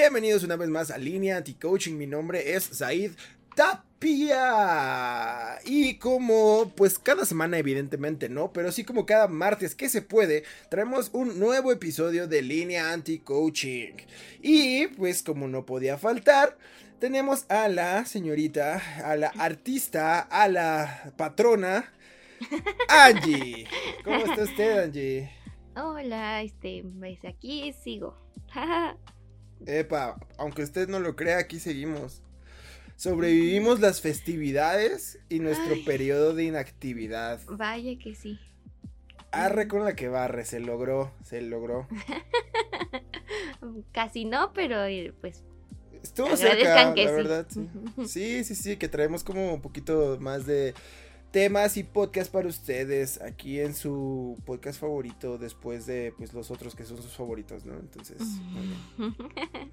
Bienvenidos una vez más a Línea Anti-Coaching. Mi nombre es Said Tapia. Y como, pues cada semana evidentemente no, pero sí como cada martes que se puede, traemos un nuevo episodio de Línea Anti-Coaching. Y pues como no podía faltar, tenemos a la señorita, a la artista, a la patrona, Angie. ¿Cómo está usted, Angie? Hola, este, pues aquí sigo. Epa, aunque usted no lo crea, aquí seguimos. Sobrevivimos las festividades y nuestro Ay. periodo de inactividad. Vaya que sí. Arre con la que barre, se logró, se logró. Casi no, pero eh, pues Estuvo cerca, que la sí. verdad. Sí. sí, sí, sí, que traemos como un poquito más de temas y podcast para ustedes aquí en su podcast favorito después de pues los otros que son sus favoritos, ¿no? Entonces, muy bien.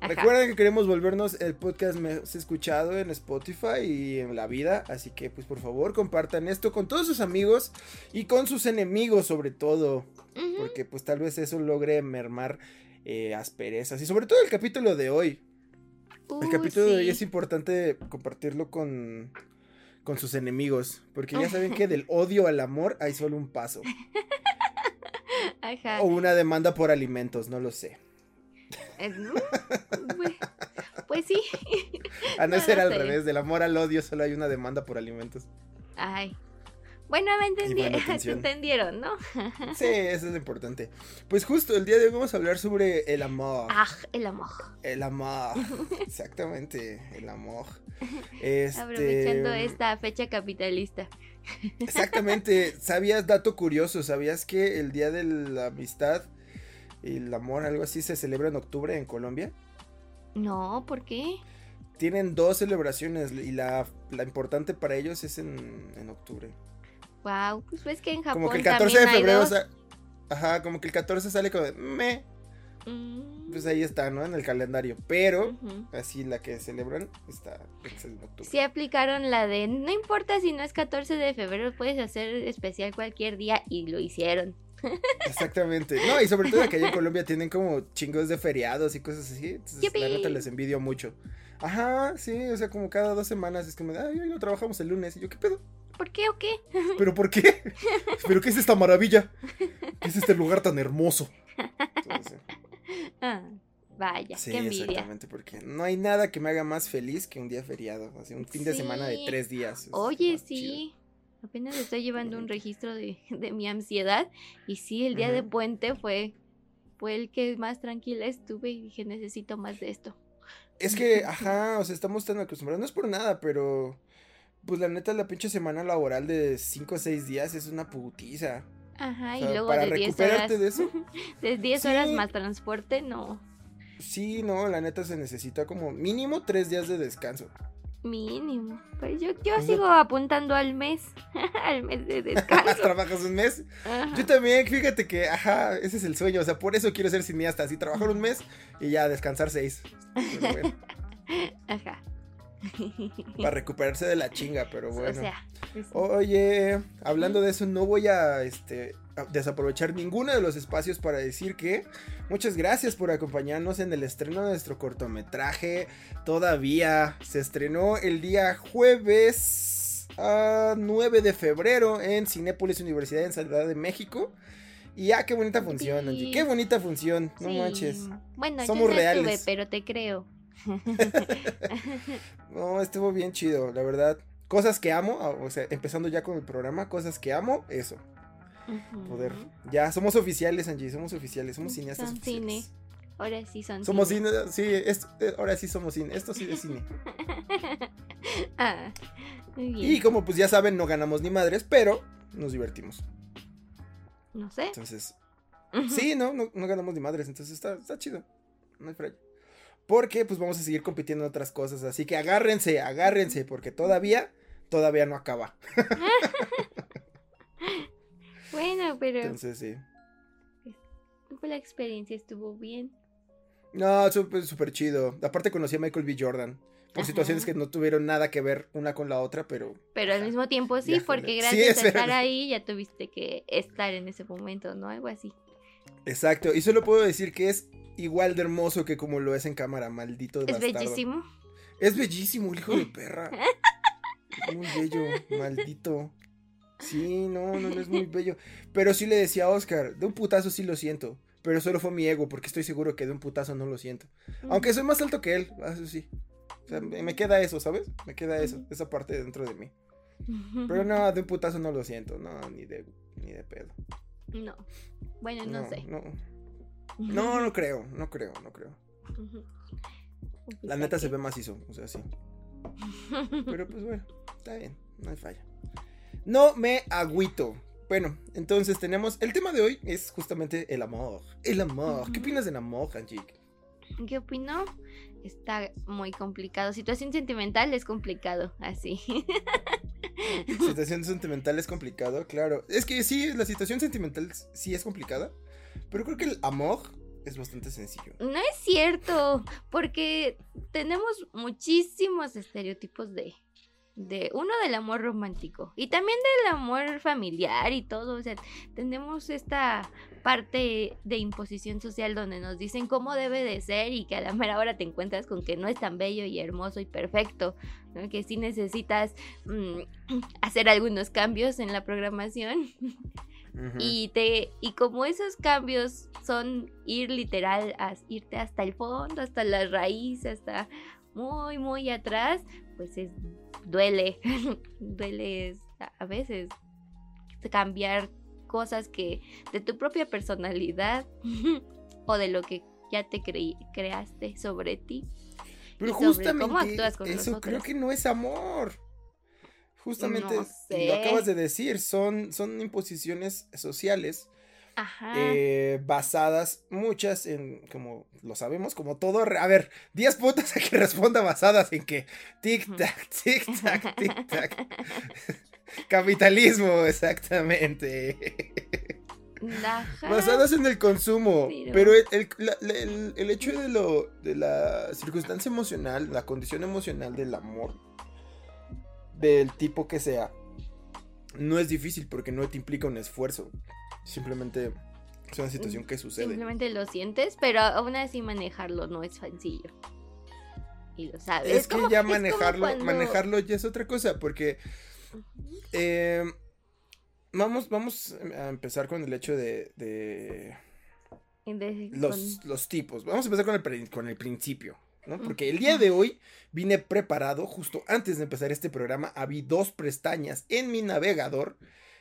Recuerden que queremos volvernos el podcast más escuchado en Spotify y en la vida, así que pues por favor compartan esto con todos sus amigos y con sus enemigos sobre todo, porque pues tal vez eso logre mermar eh, asperezas y sobre todo el capítulo de hoy. El capítulo de hoy es importante compartirlo con, con sus enemigos, porque ya saben que del odio al amor hay solo un paso, Ajá. o una demanda por alimentos, no lo sé. Eh, pues- sí. A no No ser al sé. revés, del amor al odio solo hay una demanda por alimentos. Ay. Bueno, me atención. entendieron, ¿no? Sí, eso es lo importante. Pues justo el día de hoy vamos a hablar sobre el amor. Ah, el amor. El amor. Exactamente, el amor. Este, Aprovechando esta fecha capitalista. Exactamente. ¿Sabías, dato curioso, sabías que el día de la amistad y el amor, algo así, se celebra en octubre en Colombia? No, ¿por qué? Tienen dos celebraciones y la, la importante para ellos es en, en octubre. Wow, pues ves que en Japón como que el 14 de febrero, sa- ajá, como que el 14 sale como de, me, Mm, pues ahí está, ¿no? En el calendario. Pero ujú. así la que celebran está es en octubre. Sí aplicaron la de no importa si no es 14 de febrero, puedes hacer especial cualquier día y lo hicieron. Exactamente. No, y sobre todo que allá en Colombia tienen como chingos de feriados y cosas así. Entonces, la ¡Yipi! neta les envidio mucho. Ajá, sí, o sea, como cada dos semanas es como, ay, no trabajamos el lunes. Y yo, ¿qué pedo? ¿Por qué o qué? ¿Pero por qué? ¿Pero qué es esta maravilla? ¿Qué es este lugar tan hermoso? Entonces, Ah, vaya, sí, qué envidia. exactamente, porque no hay nada que me haga más feliz que un día feriado. Así, un fin de semana de tres días. Oye, chido. sí. Apenas estoy llevando un registro de, de mi ansiedad y sí, el día de puente fue, fue el que más tranquila estuve y dije necesito más de esto. Es que, ajá, o sea, estamos tan acostumbrados, no es por nada, pero pues la neta la pinche semana laboral de 5 o 6 días es una putiza. Ajá, O y sea, luego para de 10 recuperarte horas. de eso. De 10 horas más transporte, no. Sí, no, la neta se necesita como mínimo 3 días de descanso. Mínimo. Pero yo, yo Pues sigo apuntando al mes. al mes de descanso. ¿Trabajas un mes? Ajá. Yo también, fíjate que, ajá, ese es el sueño, o sea, por eso quiero ser cineasta, así trabajar un mes y ya descansar 6. Ajá. Para recuperarse de la chinga, pero bueno. O sea, pues, Oye, hablando de eso, no voy a este a desaprovechar ninguno de los espacios para decir que muchas gracias por acompañarnos en el estreno de nuestro cortometraje. Todavía se estrenó el día jueves ah, 9 de febrero en Cinépolis Universidad en Ciudad de México. Y ah, qué bonita función, Angie. Qué bonita función, no sí. manches. Bueno, Somos yo no reales. estuve, pero te creo. No, estuvo bien chido, la verdad. Cosas que amo, ah, o sea, empezando ya con el programa, cosas que amo, eso. Ujú. poder. Ya, somos oficiales, Angie, somos oficiales, somos cineastas Son oficiales. cine. Ahora sí son Somos cine. cine, sí, es- eh, ahora sí somos cine, esto sí es cine. ah, muy bien. Y como pues ya saben, no ganamos ni madres, pero nos divertimos. No sé. Entonces, Sí, no, no, no ganamos ni madres, entonces está, está chido. No hay fray. Porque pues vamos a seguir compitiendo en otras cosas, así que agárrense, agárrense, porque todavía, todavía no acaba. bueno, pero... Entonces sí. La experiencia estuvo bien. No, súper chido. Aparte conocí a Michael B. Jordan. Por situaciones que no tuvieron nada que ver una con la otra, pero. Pero al mismo tiempo sí, porque gracias a estar ahí ya tuviste que estar en ese momento, ¿no? Algo así. Exacto. Y solo puedo decir que es igual de hermoso que como lo es en cámara, maldito Es bellísimo. Es bellísimo, el hijo de perra. es muy bello, maldito. Sí, no, no, no es muy bello. Pero sí le decía a Oscar, de un putazo sí lo siento. Pero solo fue mi ego, porque estoy seguro que de un putazo no lo siento. Aunque soy más alto que él, eso sí. O sea, me queda eso, ¿sabes? Me queda eso, esa parte dentro de mí. Pero no, de un putazo no lo siento, no, ni de, ni de pedo. No. Bueno, no, sé. No. No, no creo, no creo, no creo. La neta se ve macizo, o sea, sí. Pero pues bueno, está bien, no hay falla. No me agüito. Bueno, entonces tenemos. El tema de hoy es justamente el amor. El amor. ¿Qué opinas del amor, Anjik? ¿Qué opino? Está muy complicado. Situación sentimental es complicado, así. situación sentimental es complicado, claro. Es que sí, la situación sentimental sí es complicada. Pero creo que el amor es bastante sencillo. No es cierto, porque tenemos muchísimos estereotipos de, de uno del amor romántico y también del amor familiar y todo, o sea, tenemos esta parte de imposición social donde nos dicen cómo debe de ser y que a la mera hora te encuentras con que no es tan bello y hermoso y perfecto, que sí necesitas mm, hacer algunos cambios en la programación. Y te y como esos cambios son ir literal a irte hasta el fondo, hasta la raíz, hasta muy muy atrás, pues es duele, duele a veces cambiar cosas que de tu propia personalidad o de lo que ya te creaste sobre ti. Pero justamente eso creo que no es amor. Justamente lo acabas de decir, son, son imposiciones sociales eh, basadas, muchas en, como lo sabemos, como todo. A ver, 10 puntos a que responda basadas en que tic-tac, tic-tac, tic-tac. Capitalismo, exactamente. Basadas en el consumo. Pero, el, el, hecho de, lo, de la circunstancia emocional, la condición emocional del amor, del tipo que sea, no es difícil porque no te implica un esfuerzo. Simplemente es una situación que sucede. Simplemente lo sientes, pero aún así manejarlo no es sencillo. Y lo sabes. Es, que ya manejarlo, manejarlo ya es otra cosa, porque em, vamos, vamos a empezar con el hecho de, de los, los, tipos. Vamos a empezar con el, con el principio. ¿No? Porque el día de hoy vine preparado, justo antes de empezar este programa, había dos pestañas en mi navegador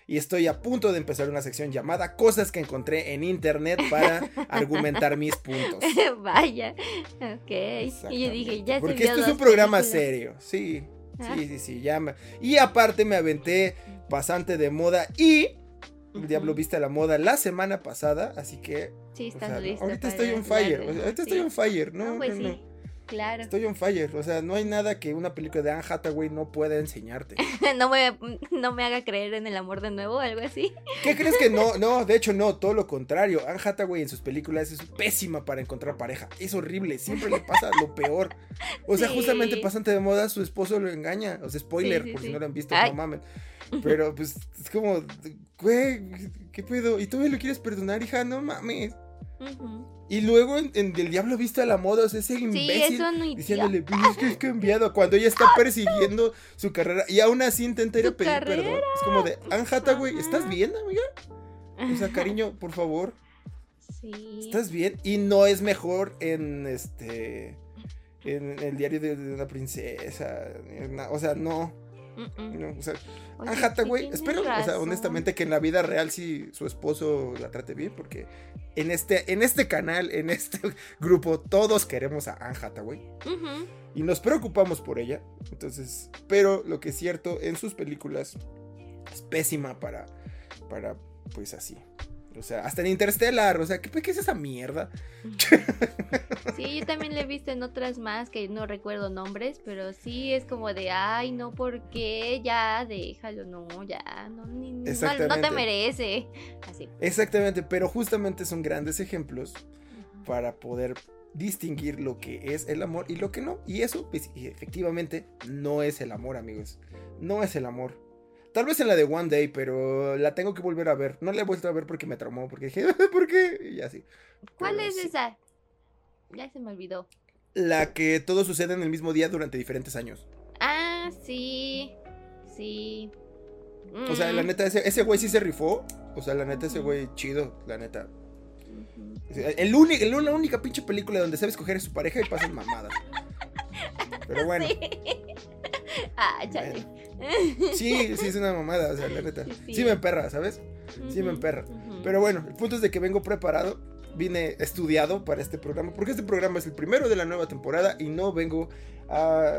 y estoy a punto de empezar una sección llamada Cosas que encontré en internet para argumentar mis puntos. Vaya, ok. Y yo dije, ya Porque esto es un programa serio, sí. Ah. Sí, sí, sí, llama. Y aparte me aventé pasante de moda y el Diablo Viste la Moda la semana pasada, así que. Sí, estás listo. Ahorita estoy on fire. ahorita estoy on fire, ¿no? pues sí. Claro. Estoy on fire. O sea, no hay nada que una película de Anne Hathaway no pueda enseñarte. no, me, no me haga creer en el amor de nuevo o algo así. ¿Qué crees que no? No, de hecho no, todo lo contrario. Anne Hathaway en sus películas es pésima para encontrar pareja. Es horrible, siempre le pasa lo peor. O sea, justamente pasante de moda, su esposo lo engaña. O sea, spoiler, por si no lo han visto, no mamen. Pero pues es como, güey, ¿qué pedo? ¿Y tú me lo quieres perdonar, hija? No mames. Y luego en, El Diablo Visto a la Moda, o sea, ese imbécil diciéndole, pues es que es cambiado, cuando ella está persiguiendo su carrera y aún así intenta ir a pedir perdón. Es como de, Anne Hathaway, ¿estás bien, amiga? O sea, cariño, por favor. Sí. ¿Estás bien? Y no es mejor en este. En el diario de, una princesa. o sea, no. No, o sea, Hathaway, espero, o sea, honestamente que en la vida real sí su esposo la trate bien, porque en este, en este canal, en este grupo, todos queremos a Anne Hathaway. Y nos preocupamos por ella. Entonces, pero lo que es cierto, en sus películas es pésima para, para, pues así. O sea, hasta en Interstellar, o sea, ¿qué, qué es esa mierda? Sí, yo también le he visto en otras más que no recuerdo nombres, pero sí es como de, ay, no, ¿por qué? Ya, déjalo, no, ya, no, ni, no, no te merece. Así. Exactamente, pero justamente son grandes ejemplos para poder distinguir lo que es el amor y lo que no. Y eso, pues, efectivamente, no es el amor, amigos. No es el amor. Tal vez en la de One Day, pero la tengo que volver a ver. No la he vuelto a ver porque me traumó, porque dije, ¿por qué? Y así. ¿Cuál es esa? Ya se me olvidó. La que todo sucede en el mismo día durante diferentes años. Ah, sí. Sí. O sea, la neta, ese, ese güey sí se rifó. O sea, la neta, ese güey chido, la neta. El único, la única pinche película donde sabe escoger a su pareja y pasan mamadas. Pero bueno. Ah, chale. Sí, sí, es una mamada, o sea, la neta. Sí, me emperra, ¿sabes? Sí me emperra. Pero bueno, el punto es de que vengo preparado, vine estudiado para este programa, porque este programa es el primero de la nueva temporada y no vengo a...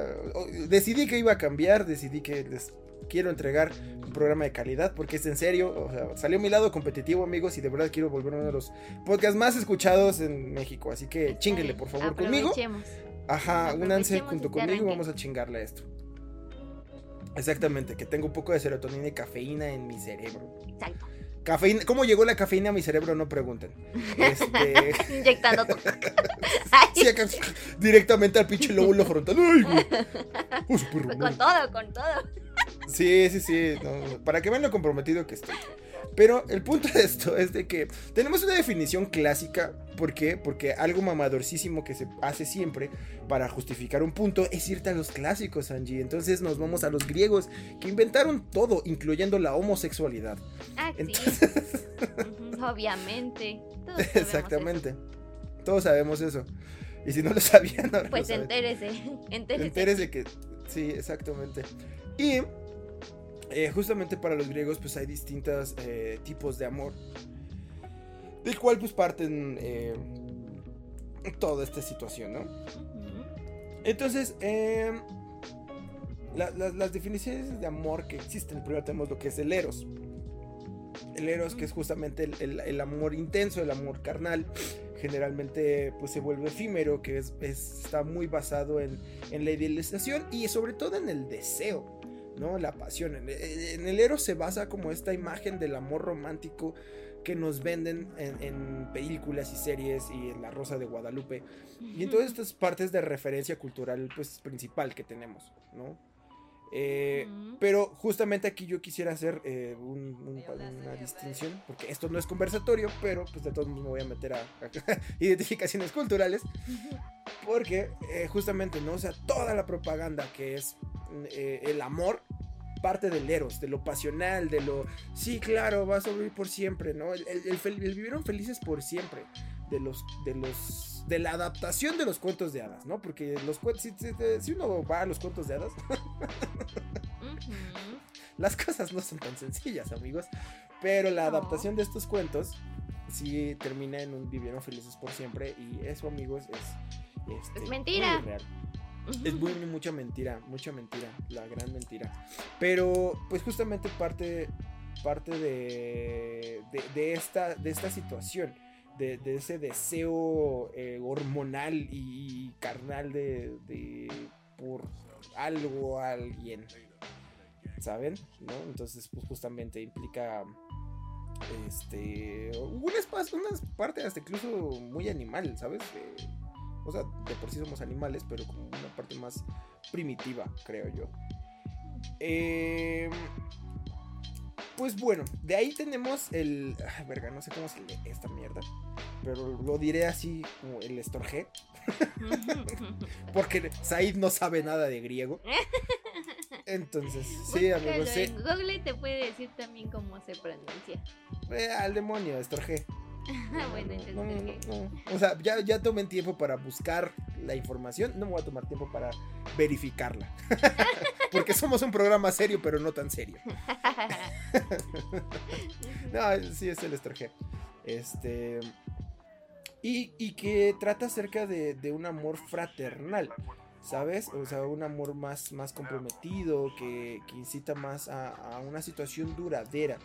Decidí que iba a cambiar, decidí que les quiero entregar un programa de calidad porque es en serio, o sea, salió mi lado competitivo, amigos, y de verdad quiero volver uno de los podcasts más escuchados en México, así que chinguenle por favor conmigo. Ajá, únanse junto conmigo y vamos a chingarle a esto. Exactamente, que tengo un poco de serotonina y cafeína en mi cerebro. Exacto. Cafeína, ¿Cómo llegó la cafeína a mi cerebro? No pregunten. Este... Inyectando sí, directamente al pinche lóbulo frontal. Ay, güey. Oh, con todo, con todo. Sí, sí, sí. para que vean lo comprometido que estoy. Pero el punto de esto es de que tenemos una definición clásica. ¿Por qué? Porque algo mamadorcísimo que se hace siempre para justificar un punto es irte a los clásicos, Angie. Entonces nos vamos a los griegos que inventaron todo, incluyendo la homosexualidad. Ah, Obviamente. Exactamente. Todos sabemos eso. Y si no lo sabían, pues entérese, entérese. Entérese que. Sí, exactamente. Y eh, justamente para los griegos pues hay distintos eh, tipos de amor. Del cual pues parten eh, toda esta situación, ¿no? Entonces, em, las definiciones de amor que existen, primero tenemos lo que es el eros. El eros que es justamente el, amor intenso, el amor carnal. Generalmente pues se vuelve efímero, que es, está muy basado en, en la idealización y sobre todo en el deseo. ¿No? La pasión. En, el Eros se basa como esta imagen del amor romántico que nos venden en, películas y series y en La Rosa de Guadalupe. Y en todas estas partes de referencia cultural pues principal que tenemos, ¿no? Eh, pero justamente aquí yo quisiera hacer eh, una distinción, porque esto no es conversatorio, pero pues de todos modos me voy a meter a, identificaciones culturales, porque eh, justamente, ¿no? O sea, toda la propaganda que es el amor parte del eros, de lo pasional, de lo, sí, claro, va a sobrevivir por siempre, ¿no? El, vivieron felices por siempre, de los, de los, de la adaptación de los cuentos de hadas, ¿no? Porque los cuentos, si, uno va a los cuentos de hadas, las cosas no son tan sencillas, amigos, pero la adaptación de estos cuentos sí termina en un vivieron felices por siempre y eso, amigos, es, este, mentira. Es muy, mucha mentira, mucha mentira, la gran mentira. Pero, pues justamente parte, parte de, de, esta, de esta situación, de, ese deseo eh, hormonal y, carnal de, por algo, alguien, ¿saben? ¿No? Entonces, pues justamente implica este un espacio, una parte hasta incluso muy animal, ¿sabes? O sea, de por sí somos animales, pero como una parte más primitiva, creo yo. Eh, pues bueno, de ahí tenemos el. Ay, verga, no sé cómo se lee esta mierda. Pero lo diré así como el estorje. Porque Said no sabe nada de griego. Entonces, sí, amigos. Sí. Google te puede decir también cómo se pronuncia. Eh, al demonio, estorje. bueno, entonces. o sea, ya, ya tomé tiempo para buscar la información. No me voy a tomar tiempo para verificarla. Porque somos un programa serio, pero no tan serio. no, sí, es el extranjero. Este. Y, que trata acerca de, un amor fraternal. ¿Sabes? O sea, un amor más, más comprometido, que, incita más a, a una situación duradera.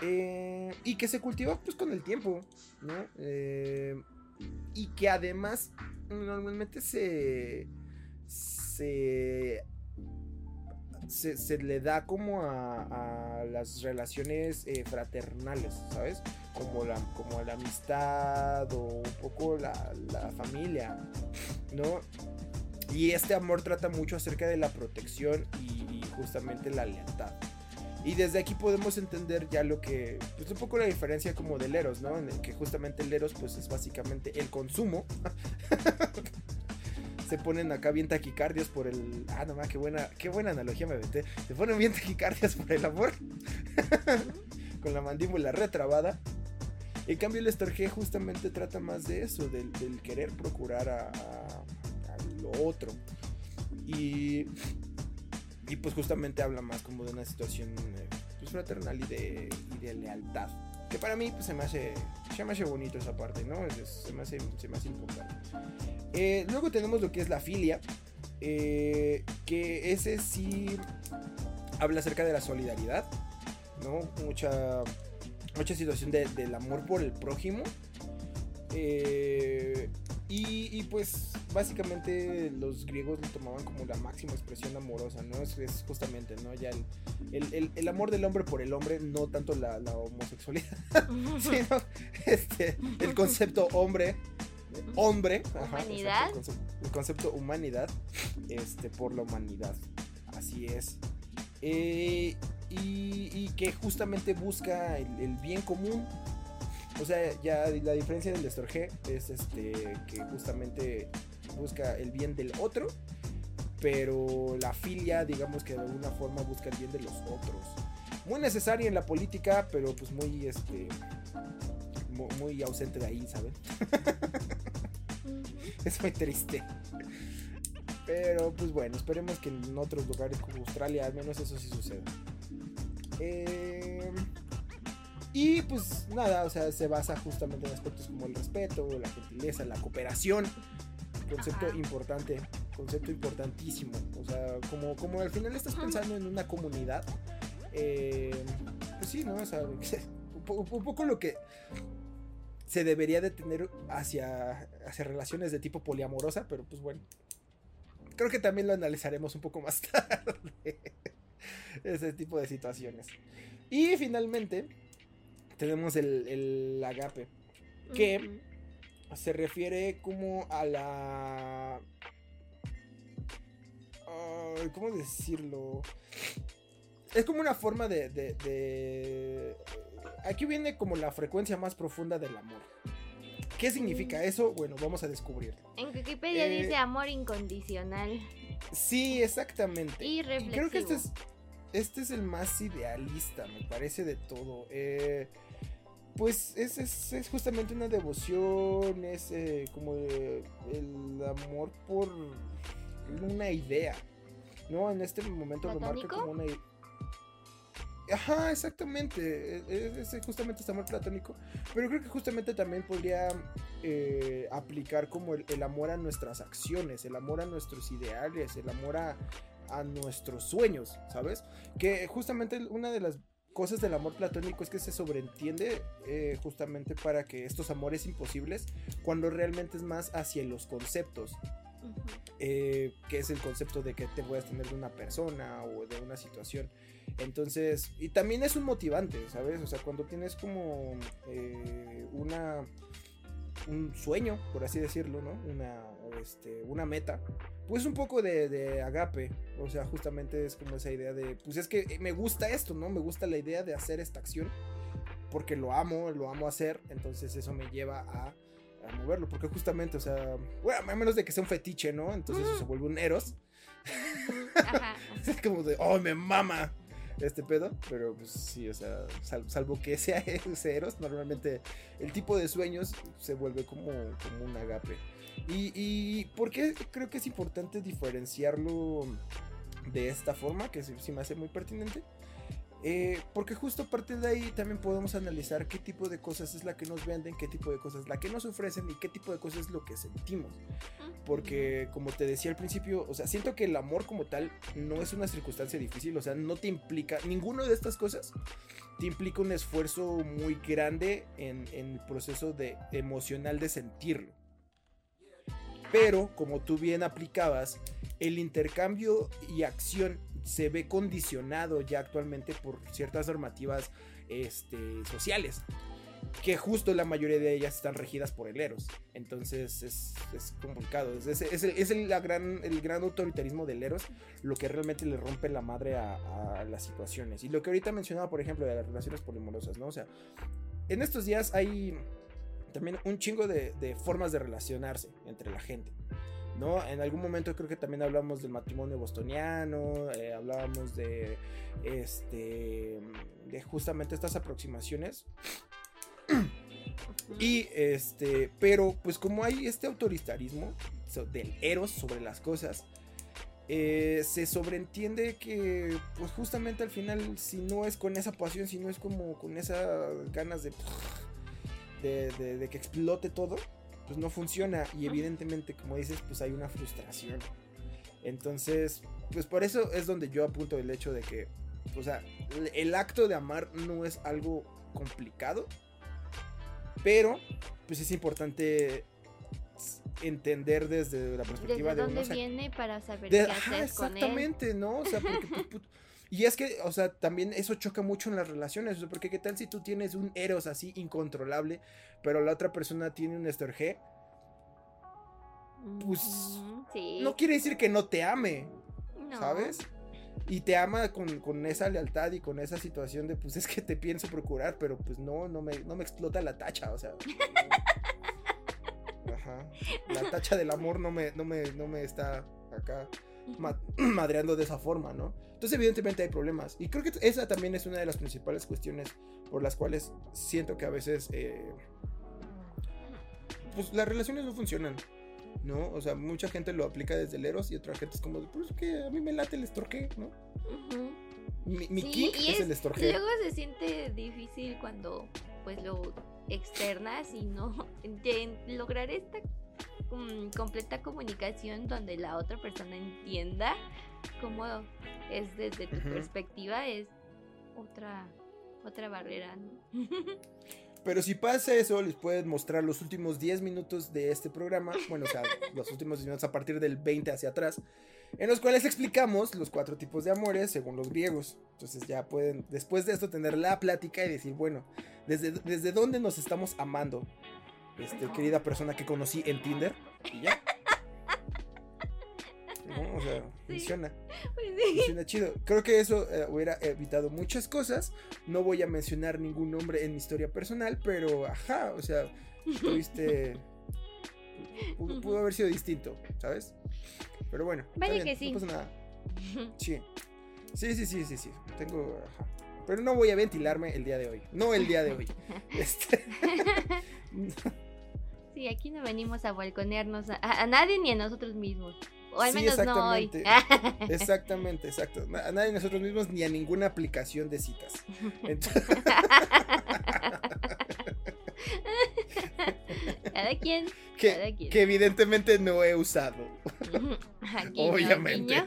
Eh, y que se cultiva pues con el tiempo, ¿no? Eh, y que además normalmente se, se se, le da como a, las relaciones eh, fraternales, ¿sabes? Como la, como la amistad o un poco la, familia, ¿no? Y este amor trata mucho acerca de la protección y, justamente la lealtad. Y desde aquí podemos entender ya lo que, pues un poco la diferencia como del Eros, ¿no? En el que justamente el Eros pues es básicamente el consumo se ponen acá bien taquicardios por el. Ah, no qué buena, qué buena analogía me aventé. Se ponen bien taquicardios por el amor. Con la mandíbula retrabada. En cambio, el Estorge justamente trata más de eso, del, querer procurar a, lo otro. Y, y pues justamente habla más como de una situación eh, pues, fraternal y de, y de lealtad. Que para mí pues, se, me hace, se me hace bonito esa parte, ¿no? Se me hace, se me hace importante. Eh, luego tenemos lo que es la filia. Eh, que ese sí habla acerca de la solidaridad. ¿no? Mucha, mucha situación del amor por el prójimo. Eh, y, pues básicamente los griegos lo tomaban como la máxima expresión amorosa, ¿no? Es, justamente, ¿no? Ya el, amor del hombre por el hombre, no tanto la, homosexualidad, sino este, el concepto hombre, hombre, humanidad. el, concepto, humanidad, este, por la humanidad, así es. Eh, y, que justamente busca el bien común, o sea, ya la diferencia del Estorge es este que justamente busca el bien del otro, pero la filia, digamos que de alguna forma busca el bien de los otros. Muy necesaria en la política, pero pues muy este muy, ausente de ahí, ¿saben? es muy triste. Pero pues bueno, esperemos que en otros lugares como Australia al menos eso sí suceda. Eh, y pues nada, o sea, se basa justamente en aspectos como el respeto, la gentileza, la cooperación. Concepto importante, concepto importantísimo. O sea, como, como al final estás pensando en una comunidad, eh, pues sí, ¿no? O sea, un, poco lo que se debería de tener hacia, hacia relaciones de tipo poliamorosa, pero pues bueno. Creo que también lo analizaremos un poco más tarde. Ese tipo de situaciones. Y finalmente, tenemos el, agape, que se refiere como a la... ¿Cómo decirlo? Es como una forma de, Aquí viene como la frecuencia más profunda del amor. ¿Qué significa mm. eso? Bueno, vamos a descubrirlo. En Wikipedia eh, dice amor incondicional. Sí, exactamente. Y reflexivo. Creo que este es, este es el más idealista, me parece, de todo. Eh, pues es, es, justamente una devoción, es eh, como el amor por una idea, ¿no? En este momento lo marca como una Ajá, exactamente. E, es, justamente este amor platónico. Pero creo que justamente también podría eh, aplicar como el, el, amor a nuestras acciones, el amor a nuestros ideales, el amor a, a nuestros sueños, ¿sabes? Que justamente una de las cosas del amor platónico es que se sobreentiende eh, justamente para que estos amores imposibles, cuando realmente es más hacia los conceptos, eh, que es el concepto de que te puedas tener de una persona o de una situación. Entonces, y también es un motivante, ¿sabes? O sea, cuando tienes como eh, una un sueño, por así decirlo, ¿no? Una, este, una meta, pues un poco de, agape, o sea, justamente es como esa idea de, pues es que me gusta esto, ¿no? Me gusta la idea de hacer esta acción, porque lo amo, lo amo hacer, entonces eso me lleva a, moverlo, porque justamente, o sea, bueno, a menos de que sea un fetiche, ¿no? Entonces eso se vuelve un eros. es como de, oh, me mama este pedo, pero pues sí, o sea, salvo que sea Eros, normalmente el tipo de sueños se vuelve como, como un agape. Y, y ¿por qué creo que es importante diferenciarlo de esta forma? Que sí, me hace muy pertinente. Eh, porque justo a partir de ahí también podemos analizar qué tipo de cosas es la que nos venden, qué tipo de cosas es la que nos ofrecen y qué tipo de cosas es lo que sentimos. Porque como te decía al principio, o sea, siento que el amor como tal no es una circunstancia difícil, o sea, no te implica, ninguna de estas cosas te implica un esfuerzo muy grande en, en el proceso de, emocional de sentirlo. Pero, como tú bien aplicabas, el intercambio y acción se ve condicionado ya actualmente por ciertas normativas este, sociales. Que justo la mayoría de ellas están regidas por el Eros. Entonces es, complicado. Es, el, la gran, el autoritarismo del Eros lo que realmente le rompe la madre a, las situaciones. Y lo que ahorita mencionaba, por ejemplo, de las relaciones polimorosas, ¿no? O sea, en estos días hay también un chingo de, de formas de relacionarse entre la gente. ¿no? En algún momento creo que también hablamos del matrimonio bostoniano, eh, hablábamos de, este, de justamente estas aproximaciones. Y este, pero pues como hay este autoritarismo del eros sobre las cosas, eh, se sobreentiende que pues justamente al final si no es con esa pasión, si no es como con esas ganas de, de, de que explote todo, pues no funciona y evidentemente como dices pues hay una frustración. Entonces, pues por eso es donde yo apunto el hecho de que, o sea, el acto de amar no es algo complicado, pero pues es importante entender desde la perspectiva de dónde viene para saber qué hacer exactamente, ¿no? O sea, porque pues, y es que, o sea, también eso choca mucho en las relaciones, porque qué tal si tú tienes un Eros así incontrolable, pero la otra persona tiene un G pues no quiere decir que no te ame, ¿sabes? Y te ama con, esa lealtad y con esa situación de, pues es que te pienso procurar, pero pues no, no me, no me explota la tacha, o sea. Ajá. La tacha del amor no me, no me, no me está acá madreando de esa forma, ¿no? Entonces, evidentemente hay problemas. Y creo que esa también es una de las principales cuestiones por las cuales siento que a veces. Eh, pues las relaciones no funcionan. ¿no? O sea, mucha gente lo aplica desde el Eros y otra gente es como, pues que a mí me late el estorque, ¿no? Mi, mi es, el estorque. Luego se siente difícil cuando pues lo externas y no lograr esta completa comunicación donde la otra persona entienda cómo es desde tu perspectiva es otra otra barrera, ¿no? Pero si pasa eso, les pueden mostrar los últimos 10 minutos de este programa. Bueno, o sea, los últimos 10 minutos a partir del 20 hacia atrás. En los cuales explicamos los cuatro tipos de amores según los griegos. Entonces ya pueden, después de esto, tener la plática y decir, bueno, ¿desde, desde dónde nos estamos amando? Este, querida persona que conocí en Tinder. Y ya. O sea, funciona. Pues funciona chido. Creo que eso eh, hubiera evitado muchas cosas. No voy a mencionar ningún nombre en mi historia personal, pero ajá, o sea, tuviste. Pudo, haber sido distinto, ¿sabes? Pero bueno. Vale que sí. No pasa nada. Sí. Sí, sí, sí, sí, sí. Tengo. Pero no voy a ventilarme el día de hoy. No el día de hoy. Este. Sí, aquí no venimos a balconearnos a nadie ni a nosotros mismos. O al menos no hoy. exactamente, exacto. A nadie nosotros mismos ni a ninguna aplicación de citas. cada, quien, que, cada quien. Que evidentemente no he usado. Obviamente.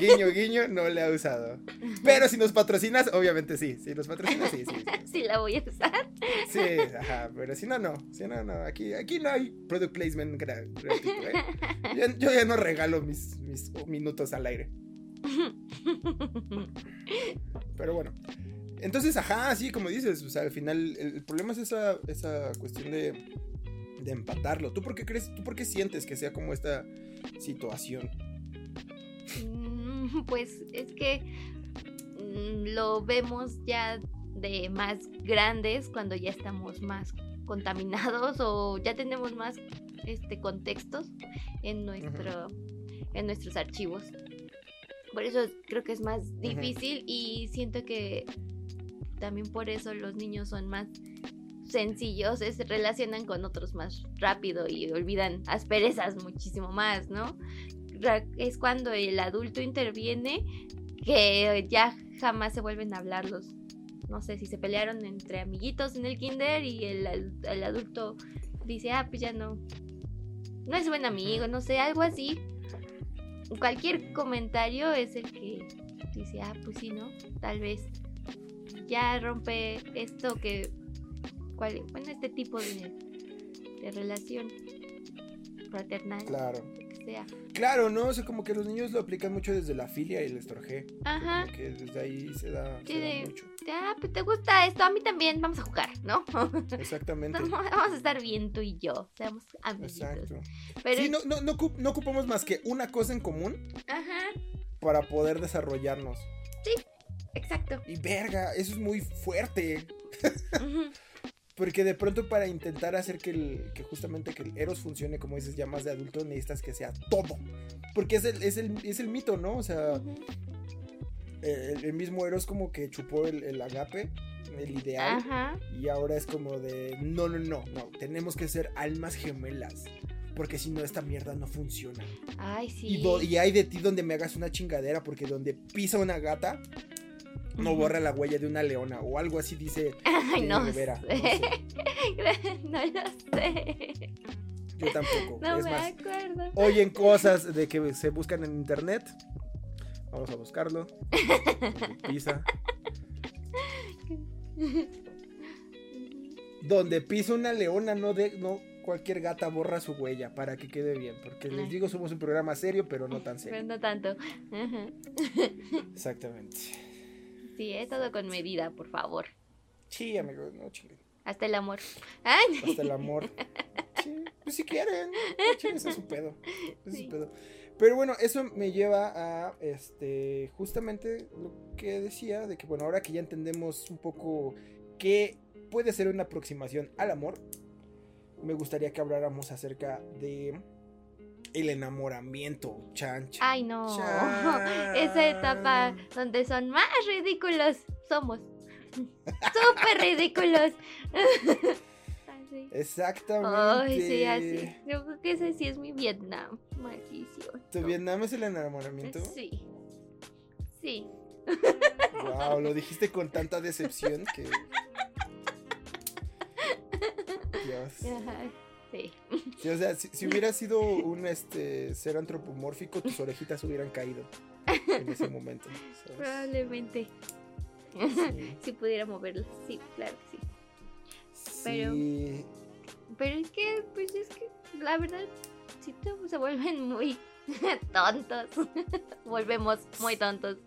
Guiño, guiño, no le ha usado. Pero si nos patrocinas, obviamente sí. Si nos patrocinas, sí, sí. Sí, la voy a usar. Sí, ajá. Pero si no, no. Si no, no. Aquí, aquí no hay product placement gratuito, ¿eh? Yo, ya no regalo mis, mis minutos al aire. Pero bueno. Entonces, ajá, sí, como dices, o sea, al final el, problema es esa, esa cuestión de, de empatarlo. ¿Tú por qué crees, tú por qué sientes que sea como esta situación? pues es que mm, lo vemos ya de más grandes cuando ya estamos más contaminados o ya tenemos más este contextos en nuestro en nuestros archivos. Por eso creo que es más difícil y siento que también por eso los niños son más sencillos, se relacionan con otros más rápido y olvidan asperezas muchísimo más, ¿no? Es cuando el adulto interviene que ya jamás se vuelven a hablarlos. No sé si se pelearon entre amiguitos en el kinder y el adulto dice, ah, pues ya no. No es buen amigo, no sé, algo así. Cualquier comentario es el que dice, ah, pues sí, ¿no? Tal vez ya rompe esto que. cual- bueno, este tipo de, de relación fraternal, Claro. Sea. Claro, ¿no? O sea, como que los niños lo aplican mucho desde la filia y el estorje. Ajá. Que desde ahí se da, se Sí, da de- mucho. Ah, pues te gusta esto, a mí también, vamos a jugar, ¿no? Exactamente. Vamos a estar bien tú y yo, seamos amiguitos. Exacto. Pero, Sí, no, no, no, ocup- no ocupamos más que una cosa en común Ajá, para poder desarrollarnos. exacto. Y verga, eso es muy fuerte. Ujú. Porque de pronto para intentar hacer que, el, que justamente que el Eros funcione, como dices, ya más de adulto, necesitas que sea todo. Porque es el, es el, es el mito, ¿no? O sea, eh, el, el mismo Eros como que chupó el, el agape, el ideal. Ajá. Y ahora es como de, no, no, no, no, tenemos que ser almas gemelas. Porque si no, esta mierda no funciona. Ay, sí. Y, y hay de ti donde me hagas una chingadera, porque donde pisa una gata, no borra la huella de una leona. O algo así dice Ay, no Rivera. sé. No sé, No lo sé. yo tampoco. No es me más, acuerdo. oyen cosas de que se buscan en internet. Vamos a buscarlo. Pisa. Donde pisa una leona, no de, no cualquier gata borra su huella para que quede bien. Porque les digo, somos un programa serio, pero no tan Pero serio. no tanto. Exactamente. Sí, es todo con medida, por favor. Sí, amigos, no chile. Hasta el amor. Ay, Hasta el amor. Sí, pues si quieren. es su pedo. es su Sí. pedo. Pero bueno, eso me lleva a este justamente lo que decía de que bueno, ahora que ya entendemos un poco qué puede ser una aproximación al amor, me gustaría que habláramos acerca de el enamoramiento, chancha. Ay, no. Chan. Esa etapa donde son más ridículos. Somos. Súper ridículos. Así. Exactamente. Ay, sí, así. Yo creo que ese sí es mi Vietnam. Maldición. ¿Tu Vietnam es el enamoramiento? Sí. Sí. Wow, lo dijiste con tanta decepción que. Dios. Ajá. Sí. Sí, o sea, si, si hubiera sido un este ser antropomórfico, tus orejitas hubieran caído en ese momento. ¿sabes? Probablemente. Sí. Si pudiera moverlo. Sí, claro que sí. Pero- Sí. Pero es que, pues es que, la verdad, te- se vuelven muy tontos. Volvemos muy tontos.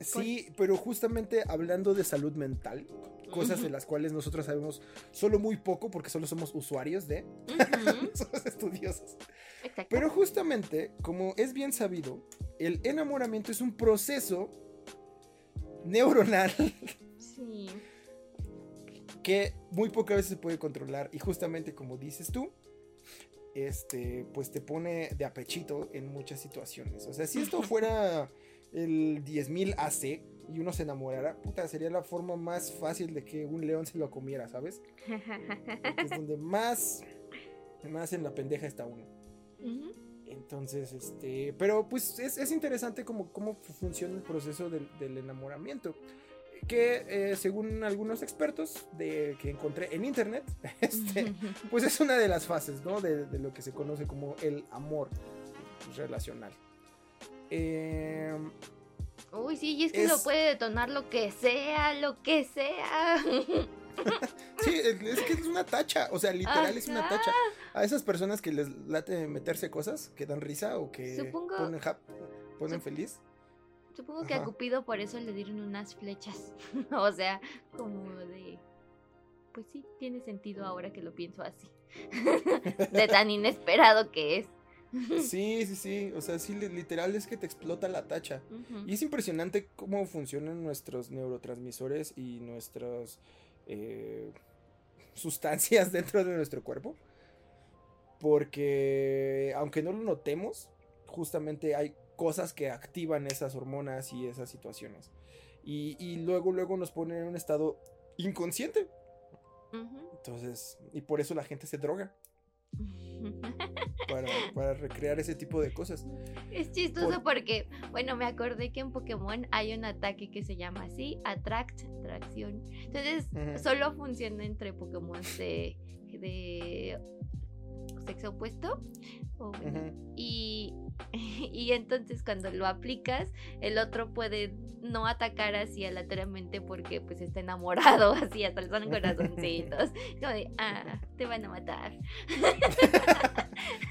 Sí, pero justamente hablando de salud mental, cosas de las cuales nosotros sabemos solo muy poco porque solo somos usuarios de, somos estudiosos. Exacto. Pero justamente, como es bien sabido, el enamoramiento es un proceso neuronal Sí. que muy pocas veces se puede controlar y justamente como dices tú, este, pues te pone de apechito en muchas situaciones. O sea, si esto fuera el 10.000 AC y uno se enamorara, puta, sería la forma más fácil de que un león se lo comiera, ¿sabes? Porque es donde más, más en la pendeja está uno. Entonces, este, pero pues es, es interesante cómo, cómo funciona el proceso del, del enamoramiento. Que eh, según algunos expertos de, que encontré en internet, este, pues es una de las fases, ¿no? De, de lo que se conoce como el amor relacional. Eh, Uy, sí, y es que Es- lo puede detonar lo que sea, lo que sea. sí, es que es una tacha, o sea, literal es una tacha. A esas personas que les late meterse cosas, que dan risa o que Supongo- ponen, ponen Sup- feliz. Supongo que a. Cupido por eso le dieron unas flechas. o sea, como de. Pues sí, tiene sentido ahora que lo pienso así. de tan inesperado que es. Sí, sí, sí. O sea, sí, li- literal es que te explota la tacha. Y es impresionante cómo funcionan nuestros neurotransmisores y nuestras eh, sustancias dentro de nuestro cuerpo. Porque aunque no lo notemos, justamente hay cosas que activan esas hormonas y esas situaciones. Y, y luego, luego nos ponen en un estado inconsciente. Entonces, y por eso la gente se droga. para, para recrear ese tipo de cosas. Es chistoso porque, bueno, me acordé que en Pokémon hay un ataque que se llama así, Attract, atracción. Entonces, solo funciona entre Pokémon de, de sexo opuesto. bueno, y, y entonces cuando lo aplicas, el otro puede no atacar así aleatoriamente porque pues está enamorado, así hasta le salen corazoncitos. Como de, ah, te van a matar,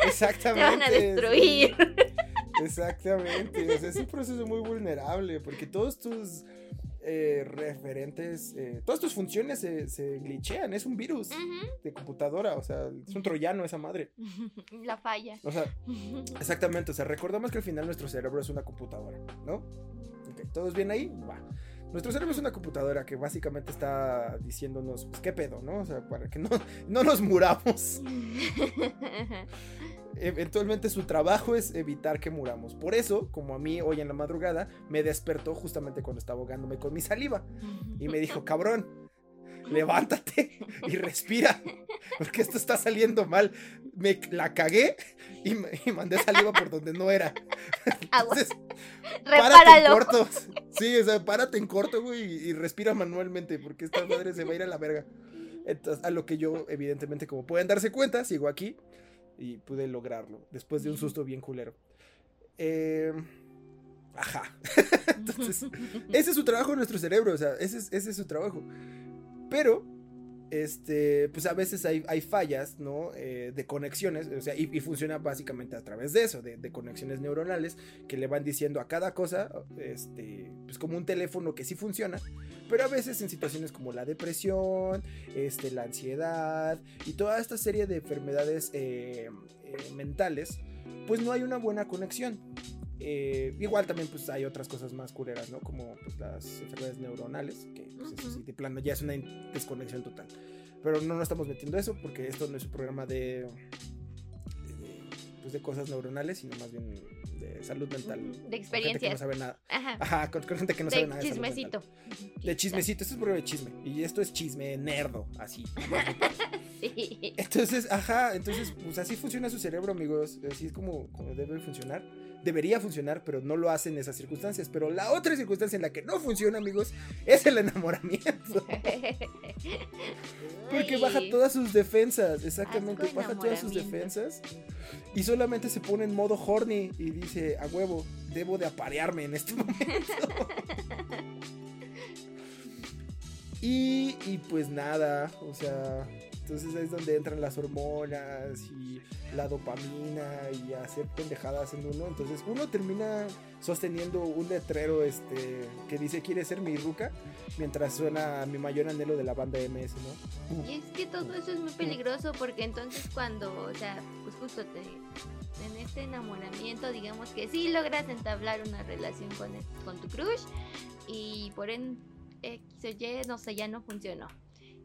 Exactamente. te van a destruir. sí, exactamente. O sea, es un proceso muy vulnerable porque todos tus eh, referentes, eh, todas tus funciones se, se glitchean. Es un virus de computadora. O sea, es un troyano esa madre. La falla. O sea, exactamente. O sea, recordamos que al final nuestro cerebro es una computadora, ¿no? ¿Todos bien ahí? Va. Nuestro cerebro es una computadora que básicamente está diciéndonos, pues, ¿qué pedo, no? O sea, para que no, no nos muramos. Eventualmente su trabajo es evitar que muramos. Por eso, como a mí hoy en la madrugada, me despertó justamente cuando estaba ahogándome con mi saliva. Y me dijo, cabrón, levántate y respira. Porque esto está saliendo mal. Me la cagué y, me- y mandé saliva por donde no era. Entonces, párate en Repáralo. corto. Sí, o sea, párate en corto, güey, y, y respira manualmente, porque esta madre se va a ir a la verga. Entonces, a lo que yo, evidentemente, como pueden darse cuenta, sigo aquí y pude lograrlo, después de un susto bien culero. Eh, ajá. Entonces, ese es su trabajo en nuestro cerebro, o sea, ese es, ese es su trabajo. Pero, este, pues a veces hay, hay fallas, ¿no? Eh, de conexiones, o sea, y, y funciona básicamente a través de eso, de, de conexiones neuronales que le van diciendo a cada cosa, este, pues como un teléfono que sí funciona, pero a veces en situaciones como la depresión, este, la ansiedad y toda esta serie de enfermedades eh, eh, mentales, pues no hay una buena conexión. Eh, igual también pues hay otras cosas más culeras, ¿no? Como pues, las enfermedades neuronales, que pues, eso sí, Ujú. de plano ya es una desconexión total. Pero no nos estamos metiendo eso porque esto no es un programa de- pues, de cosas neuronales, sino más bien de salud mental. De con gente que no experiencias. sabe nada. Ajá. Ajá, con, con gente que no sabe de nada de chismecito. De chismecito, esto es de chisme. Y esto es chisme nerdo, así. Sí. Entonces, ajá, entonces, pues así funciona su cerebro, amigos. Así es como, como debe funcionar. Debería funcionar, pero no lo hace en esas circunstancias. Pero la otra circunstancia en la que no funciona, amigos, es el enamoramiento. Porque baja todas sus defensas, exactamente, baja todas sus defensas. Y solamente se pone en modo horny y dice, a huevo, debo de aparearme en este momento. y, y pues nada, o sea, entonces es donde entran las hormonas y la dopamina y hacer pendejadas en uno. Entonces uno termina sosteniendo un letrero este que dice quiere ser mi ruca mientras suena mi mayor anhelo de la banda MS, ¿no? Y es que todo eso es muy peligroso porque entonces cuando, o sea, pues justo te, en este enamoramiento, digamos que sí logras entablar una relación con, el- con tu crush y por en X o Y, no sé, ya no funcionó.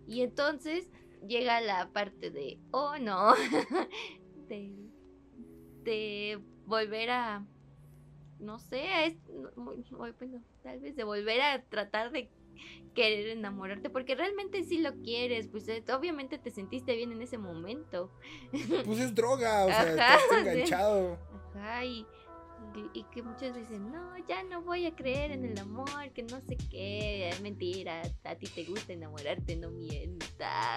Y entonces llega la parte de, oh no, de, de volver a, no sé, es- muy- muy- bueno, tal vez de volver a tratar de querer enamorarte porque realmente si lo quieres, pues eh, obviamente te sentiste bien en ese momento. Pues es droga, o sea, estás sí. enganchado. Ajá, y, y- y que muchos dicen, no, ya no voy a creer en el amor, que no sé qué, es mentira, a ti te gusta enamorarte, no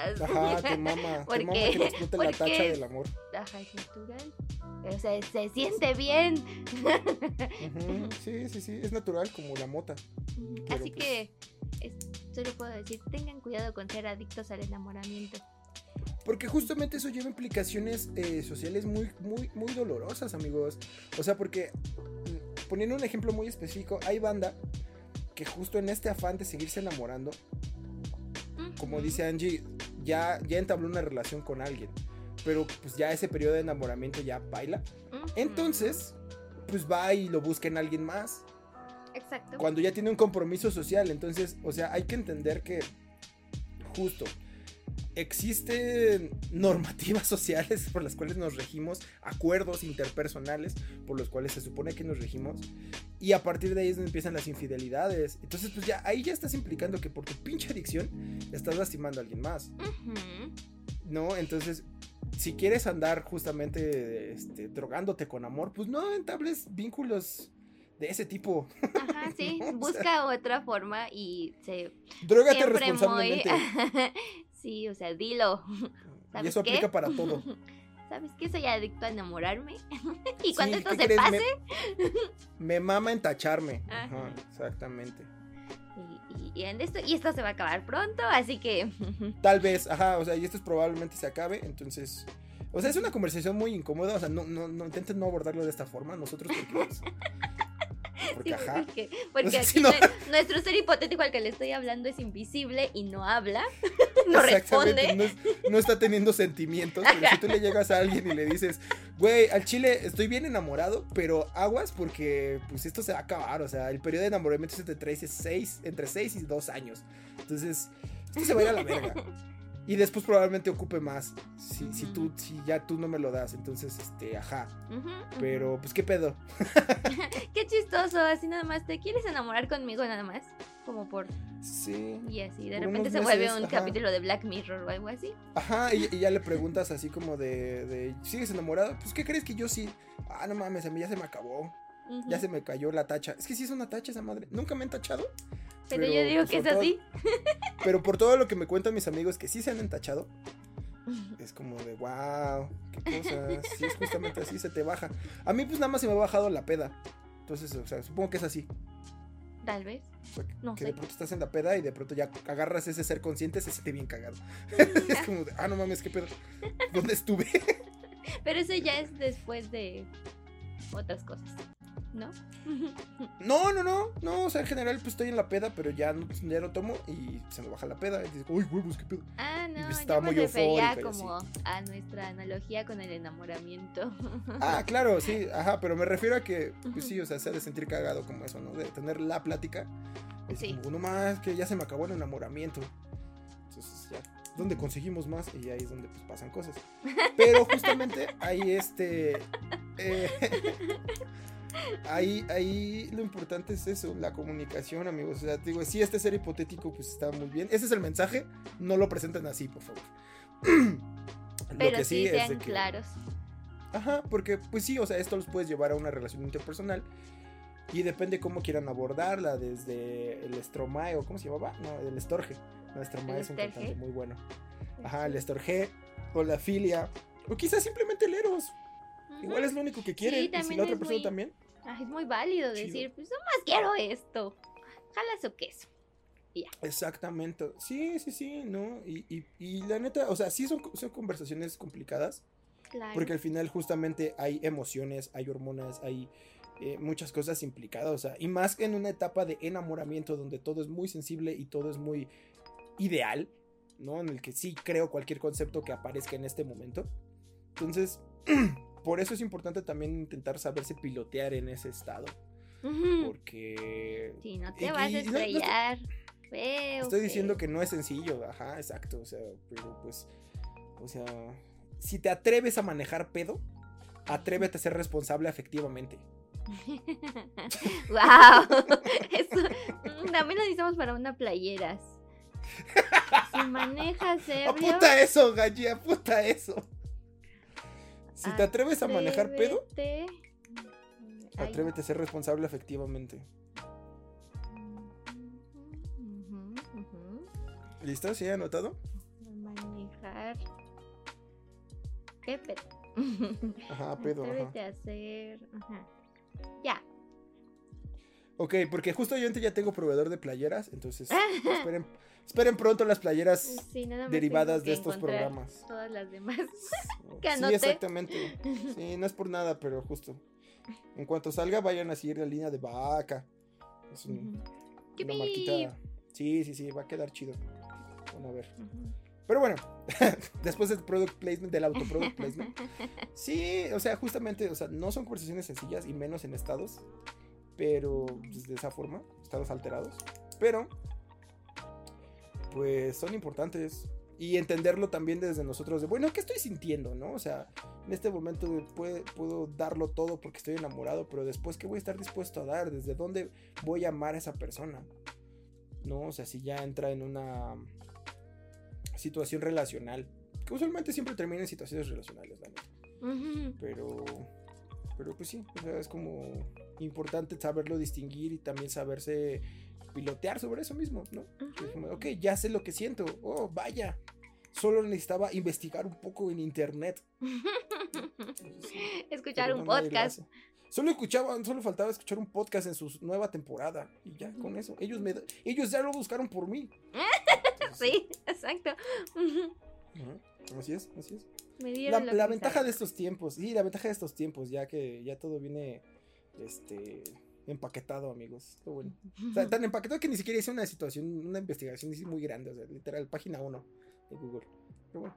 mientas. Ajá, te mama, ¿Por te mama que explote la Porque tacha del amor. Ajá, es natural. O sea, se siente bien. Sí, sí, sí, es natural como la mota. Así pues- que es- solo puedo decir, tengan cuidado con ser adictos al enamoramiento. Porque justamente eso lleva implicaciones eh, sociales muy, muy, muy dolorosas, amigos. O sea, porque, mm, poniendo un ejemplo muy específico, hay banda que justo en este afán de seguirse enamorando, como dice Angie, ya, ya entabló una relación con alguien. Pero pues ya ese periodo de enamoramiento ya baila. Entonces, pues va y lo busca en alguien más. Exacto. cuando ya tiene un compromiso social. Entonces, o sea, hay que entender que justo existen normativas sociales por las cuales nos regimos, acuerdos interpersonales por los cuales se supone que nos regimos, y a partir de ahí es donde empiezan las infidelidades. Entonces, pues ya ahí ya estás implicando que por tu pinche adicción estás lastimando a alguien más. ¿no? Entonces, si quieres andar justamente este, drogándote con amor, pues no entables vínculos de ese tipo. Ajá, sí, busca otra forma y se... Drogate responsablemente. sí, o sea, dilo. Y eso aplica para todo. ¿Sabes qué? Soy adicto a enamorarme. y cuando esto se pase... Me, mama entacharme. Ajá, exactamente. Y, en esto, y esto se va a acabar pronto, así que... Tal vez, ajá, o sea, y esto probablemente se acabe, entonces... O sea, es una conversación muy incómoda, o sea, no, no, no intenten no abordarlo de esta forma, nosotros porque... Porque, ajá. Porque, aquí nuestro ser hipotético al que le estoy hablando es invisible y no habla, no responde. No, está teniendo sentimientos. Pero si tú le llegas a alguien y le dices, güey, al chile estoy bien enamorado, pero aguas porque pues esto se va a acabar. O sea, el periodo de enamoramiento entre 3 seis, entre 6 y 2 años. Entonces, esto se va a ir a la verga. Y después probablemente ocupe más. Si, si tú, si ya tú no me lo das. Entonces, este, ajá. Pero, pues, ¿qué pedo? qué chistoso. Así nada más. ¿Te quieres enamorar conmigo nada más? Como por. Sí. Y así, de repente se vuelve un capítulo de Black Mirror o algo así. Ajá, y, ya le preguntas así como de, de. ¿Sigues enamorado? Pues, ¿qué crees que yo sí? Ah, no mames, a mí ya se me acabó. Ya se me cayó la tacha. Es que sí es una tacha esa madre. Nunca me han tachado. Pero, yo digo que es así. Pero por todo lo que me cuentan mis amigos que sí se han entachado, es como de wow, qué cosa. Sí, es justamente así, se te baja. A mí, pues nada más se me ha bajado la peda. Entonces, o sea, supongo que es así. Tal vez. no que de pronto estás en la peda y de pronto ya agarras ese ser consciente, se siente bien cagado. es como de, ah, no mames, qué pedo. ¿Dónde estuve? Pero eso ya es después de otras cosas. ¿No? No, no, no, no, o sea, en general pues estoy en la peda, pero ya, no, ya tomo y se me baja la peda y digo, uy, huevos, qué pedo. Ah, no, pues, estaba yo me refería como a nuestra analogía con el enamoramiento. Ah, claro, sí, ajá, pero me refiero a que, pues sí, o sea, se ha de sentir cagado como eso, ¿no? De tener la plática. Es sí. como, uno más, que ya se me acabó el enamoramiento. Entonces ya, ¿dónde conseguimos más? Y ahí es donde pues pasan cosas. Pero justamente ahí este... Eh, ahí, ahí lo importante es eso, la comunicación, amigos. O sea, digo, si este ser hipotético, pues está muy bien. Ese es el mensaje, no lo presenten así, por favor. Pero que sí, sean claros. Ajá, porque pues sí, o sea, esto los puedes llevar a una relación interpersonal. Y depende cómo quieran abordarla, desde el Stromae o cómo se llamaba, no, el Estorge. No, Stromae es un cantante muy bueno. Ajá, el Estorge, o la filia, o quizás simplemente el Eros. Igual es lo único que quiere. y si la otra persona también. es muy válido decir, pues nomás quiero esto. Jala su queso. ya. Exactamente. Sí, sí, sí, ¿no? Y, y, la neta, o sea, sí son, son conversaciones complicadas. Claro. Porque al final justamente hay emociones, hay hormonas, hay eh, muchas cosas implicadas. O sea, y más que en una etapa de enamoramiento donde todo es muy sensible y todo es muy ideal, ¿no? En el que sí creo cualquier concepto que aparezca en este momento. Entonces, por eso es importante también intentar saberse pilotear en ese estado. Porque. Si no te vas a estrellar. estoy diciendo que no es sencillo, ajá, exacto. O sea, pero pues. O sea, si te atreves a manejar pedo, atrévete a ser responsable afectivamente. ¡Wow! Eso, mm, también lo necesitamos para una playeras. Si manejas ebrio. Apunta eso, Galli, apunta eso. Si te atreves a manejar pedo, atrévete a ser responsable efectivamente. ¿Listo? ¿Sí anotado? Manejar. ¿Qué pedo? Ajá, pedo. Atrévete a hacer. Ajá. Ya. Ok, porque justo yo ya tengo proveedor de playeras, entonces esperen, esperen pronto las playeras derivadas de estos programas. Todas las demás. sí, exactamente. Sí, no es por nada, pero justo. En cuanto salga, vayan a seguir la línea de vaca. Es un, una marquita. Sí, sí, sí, va a quedar chido. Bueno, a ver. Pero bueno, después del product placement, del autoproduct placement. Sí, o sea, justamente, o sea, no son conversaciones sencillas y menos en estados pero pues, de esa forma, estados alterados. Pero, pues son importantes. Y entenderlo también desde nosotros de, bueno, ¿qué estoy sintiendo? ¿No? O sea, en este momento puedo darlo todo porque estoy enamorado, pero después, ¿qué voy a estar dispuesto a dar? ¿Desde dónde voy a amar a esa persona? ¿No? O sea, si ya entra en una situación relacional, Que usualmente siempre termina en situaciones relacionales, la neta. Ujú. Pero, pero pues sí, o sea, es como importante saberlo distinguir y también saberse pilotear sobre eso mismo, ¿no? Como, ok, ya sé lo que siento. Oh, vaya. Solo necesitaba investigar un poco en internet. Escuchar pero un no podcast. Solo escuchaban, solo faltaba escuchar un podcast en su nueva temporada. Y ya, con eso. Ellos me ellos ya lo buscaron por mí. Entonces, Sí, exacto. Así es, así es. Me La, dieron la ventaja de estos tiempos, sí, la ventaja de estos tiempos, ya que ya todo viene este empaquetado, amigos. Lo bueno. O sea, tan empaquetado que ni siquiera hice una situación, una investigación muy grande, o sea, literal, página 1 de Google. Pero bueno,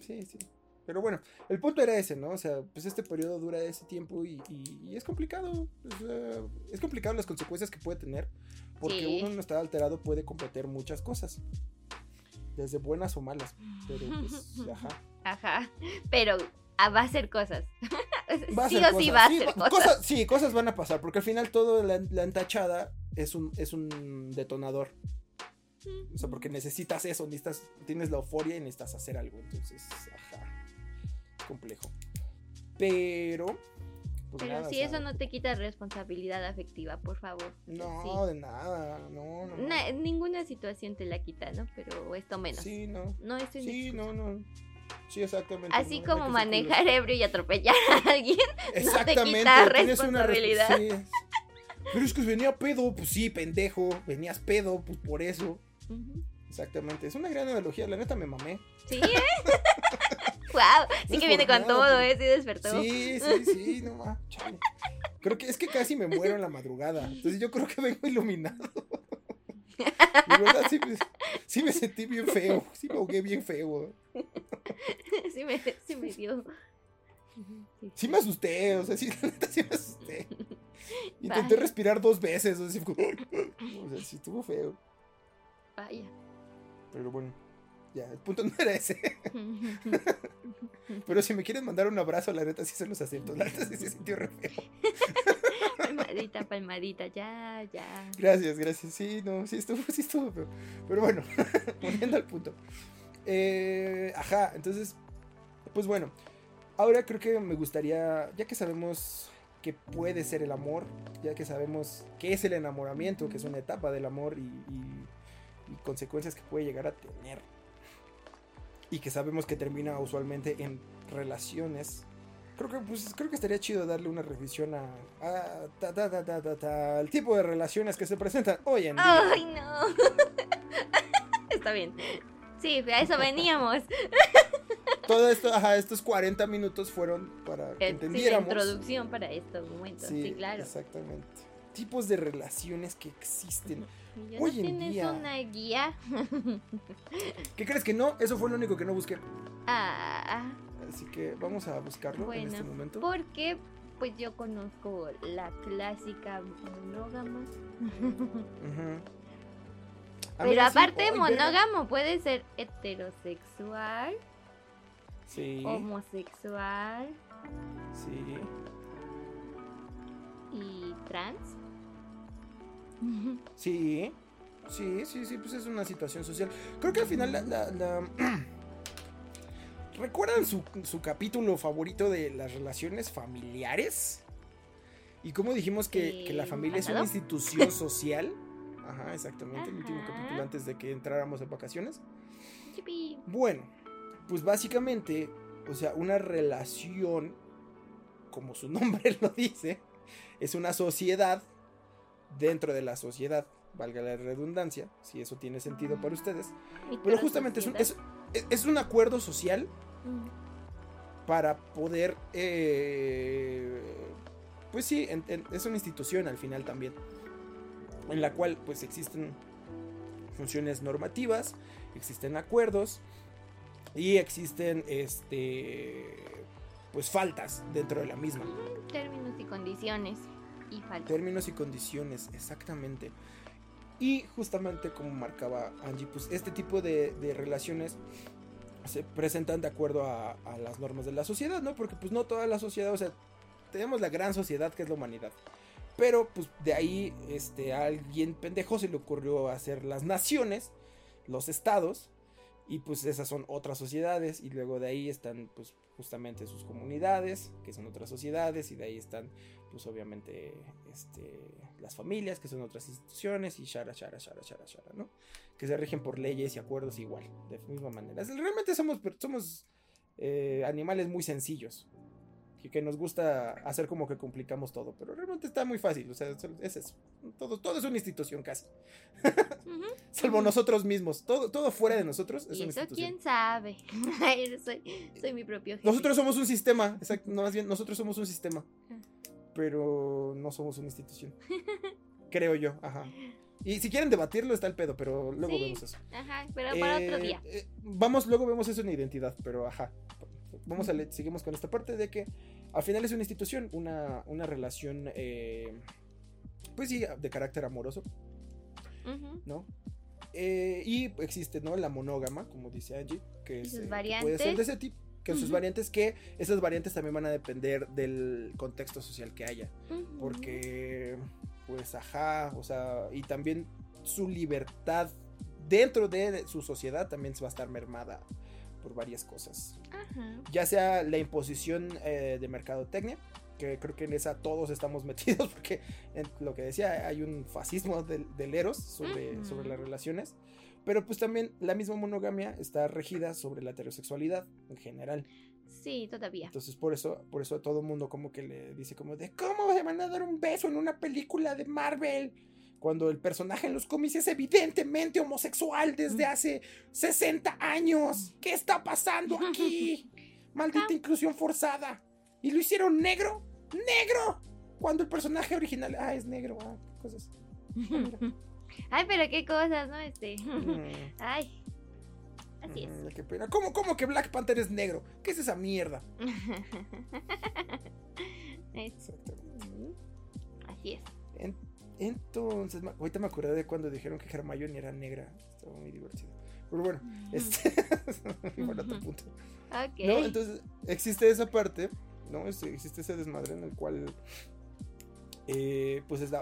sí, sí. Pero bueno, el punto era ese, ¿no? O sea, pues este periodo dura ese tiempo y, y- y es complicado. o sea, es complicado las consecuencias que puede tener. Porque Sí. uno no está alterado puede cometer muchas cosas. Desde buenas o malas. Pero pues, ajá. Ajá. Pero va a hacer cosas. Va a sí hacer o sí cosas. va a Sí, hacer va- cosas. Sí, cosas van a pasar, porque al final todo la, la entachada es un, es un detonador. O sea, porque necesitas eso, necesitas, tienes la euforia y necesitas hacer algo. Entonces, ajá. Complejo. Pero. pues Pero nada, si sea, eso no te quita responsabilidad afectiva, por favor. No, Sí. de nada. No, no. Na- ninguna situación te la quita, ¿no? Pero esto menos. Sí, no. No, esto es Sí, no, no. Sí, exactamente. Así no, no como manejar ebrio y atropellar a alguien. Exactamente. quita tienes una responsabilidad. resp- sí. Pero es que venía pedo, pues sí, pendejo. Venías pedo, pues por eso. Exactamente. Es una gran analogía, la neta me mamé. Sí, ¿eh? wow, sí que viene con nada, todo, ¿eh? Sí despertó. Sí, sí, sí, no chale. Creo que es que casi me muero en la madrugada. Entonces yo creo que vengo iluminado. De verdad, sí, me- sí me sentí bien feo. Sí me ahogué bien feo. sí, me, sí me dio. Sí. Me asusté, o sea, sí, la neta sí me asusté. Intenté Vaya. respirar dos veces, o sea, o sea, sí estuvo feo. Vaya. Pero bueno, ya, el punto no era ese. Pero si me quieren mandar un abrazo, la neta sí se los acepto. La neta sí se sintió re feo. Palmadita, ya, ya. Gracias, gracias. Sí, no, sí estuvo, sí estuvo feo. Pero bueno, volviendo al punto. Eh, ajá, entonces, pues bueno, ahora creo que me gustaría, ya que sabemos que puede ser el amor, ya que sabemos qué es el enamoramiento, que es una etapa del amor y- y consecuencias que puede llegar a tener, y que sabemos que termina usualmente en relaciones. Creo que, pues, creo que estaría chido darle una revisión a, a ta, ta, ta, ta, ta, ta, al tipo de relaciones que se presentan hoy en día. Ay, no. Está bien. Sí, a eso veníamos. Todo esto, ajá, estos 40 minutos fueron para que Eh, Sí, la entendiéramos. introducción para estos momentos. Sí, claro. Exactamente. Tipos de relaciones que existen. ¿Y ya Hoy no en tienes día. una guía? ¿Qué crees que no? Eso fue lo único que no busqué. Ah, Así que vamos a buscarlo en este momento. porque pues yo conozco la clásica monógama. Ujú. Pero aparte monógamo puede ser heterosexual, Sí, homosexual sí. y trans. Sí, sí, sí, sí, pues es una situación social. Creo que al final la... la- la- ¿Recuerdan su, su capítulo favorito de las relaciones familiares? Y cómo dijimos que, que la ¿El familia es una institución social. Ajá, exactamente, el último capítulo antes de que entráramos en vacaciones. Bueno, pues básicamente, o sea, una relación, como su nombre lo dice, es una sociedad dentro de la sociedad, valga la redundancia, si eso tiene sentido para ustedes. Pero justamente es un, es, es un acuerdo social Mm, para poder, eh, pues sí, en- en- es una institución al final también, en la cual pues existen funciones normativas, existen acuerdos y existen, este, pues faltas dentro de la misma. Términos y condiciones. Y falta. Términos y condiciones, exactamente. Y justamente como marcaba Angie, pues este tipo de, de relaciones se presentan de acuerdo a, las normas de la sociedad, ¿no? Porque pues no toda la sociedad, o sea, tenemos la gran sociedad que es la humanidad. Pero pues de ahí este, a alguien pendejo se le ocurrió hacer las naciones, los estados, Y pues esas son otras sociedades y luego de ahí están pues justamente sus comunidades, que son otras sociedades, y de ahí están pues obviamente este, las familias, que son otras instituciones, y shara, shara, shara, shara, shara, ¿no? Que se rigen por leyes y acuerdos igual, de misma manera. Realmente somos, somos eh, animales muy sencillos, que, nos gusta hacer como que complicamos todo, pero realmente está muy fácil, o sea, es eso. Todo, todo es una institución casi. Salvo nosotros mismos, todo, todo fuera de nosotros es ¿Y una eso institución. quién sabe. soy, soy, mi propio jefe. Nosotros somos un sistema, exacto, no, más bien, nosotros somos un sistema, ah. Pero no somos una institución. Creo yo, ajá. Y si quieren debatirlo está el pedo, pero luego vemos eso. Ajá, pero para otro día. Eh, eh, vamos, luego vemos eso en identidad, pero ajá. Vamos a leer, seguimos con esta parte de que al final es una institución, una, una relación, eh, pues sí, de carácter amoroso, ¿no? Eh, y existe, ¿no? La monógama, como dice Angie, que, es, eh, puede ser de ese tipo. Que sus variantes, que esas variantes también van a depender del contexto social que haya. Porque, pues, ajá, o sea, y también su libertad dentro de su sociedad también va a estar mermada por varias cosas. Ya sea la imposición eh, de mercadotecnia, que creo que en esa todos estamos metidos, porque en lo que decía, hay un fascismo del, Eros sobre, sobre las relaciones. Pero pues también la misma monogamia está regida sobre la heterosexualidad en general. Sí, todavía. Entonces por eso, por eso a todo mundo como que le dice como de ¿cómo se van a dar un beso en una película de Marvel? Cuando el personaje en los cómics es evidentemente homosexual desde hace 60 años. ¿Qué está pasando aquí? Maldita inclusión forzada. ¿Y lo hicieron negro? ¡Negro! Cuando el personaje original. Ah, es negro. Ah, cosas. Ay, pero qué cosas, ¿no? Este. Mm. Ay. Así es. Mm, qué pena. ¿Cómo, ¿Cómo, que Black Panther es negro? ¿Qué es esa mierda? Exactamente. Así es. Entonces, ahorita me acordé de cuando dijeron que Hermione era negra. Estaba muy divertido. Pero bueno, este. bueno, otro punto. ¿No? Entonces, existe esa parte, ¿no? Existe ese desmadre en el cual. Eh, pues es,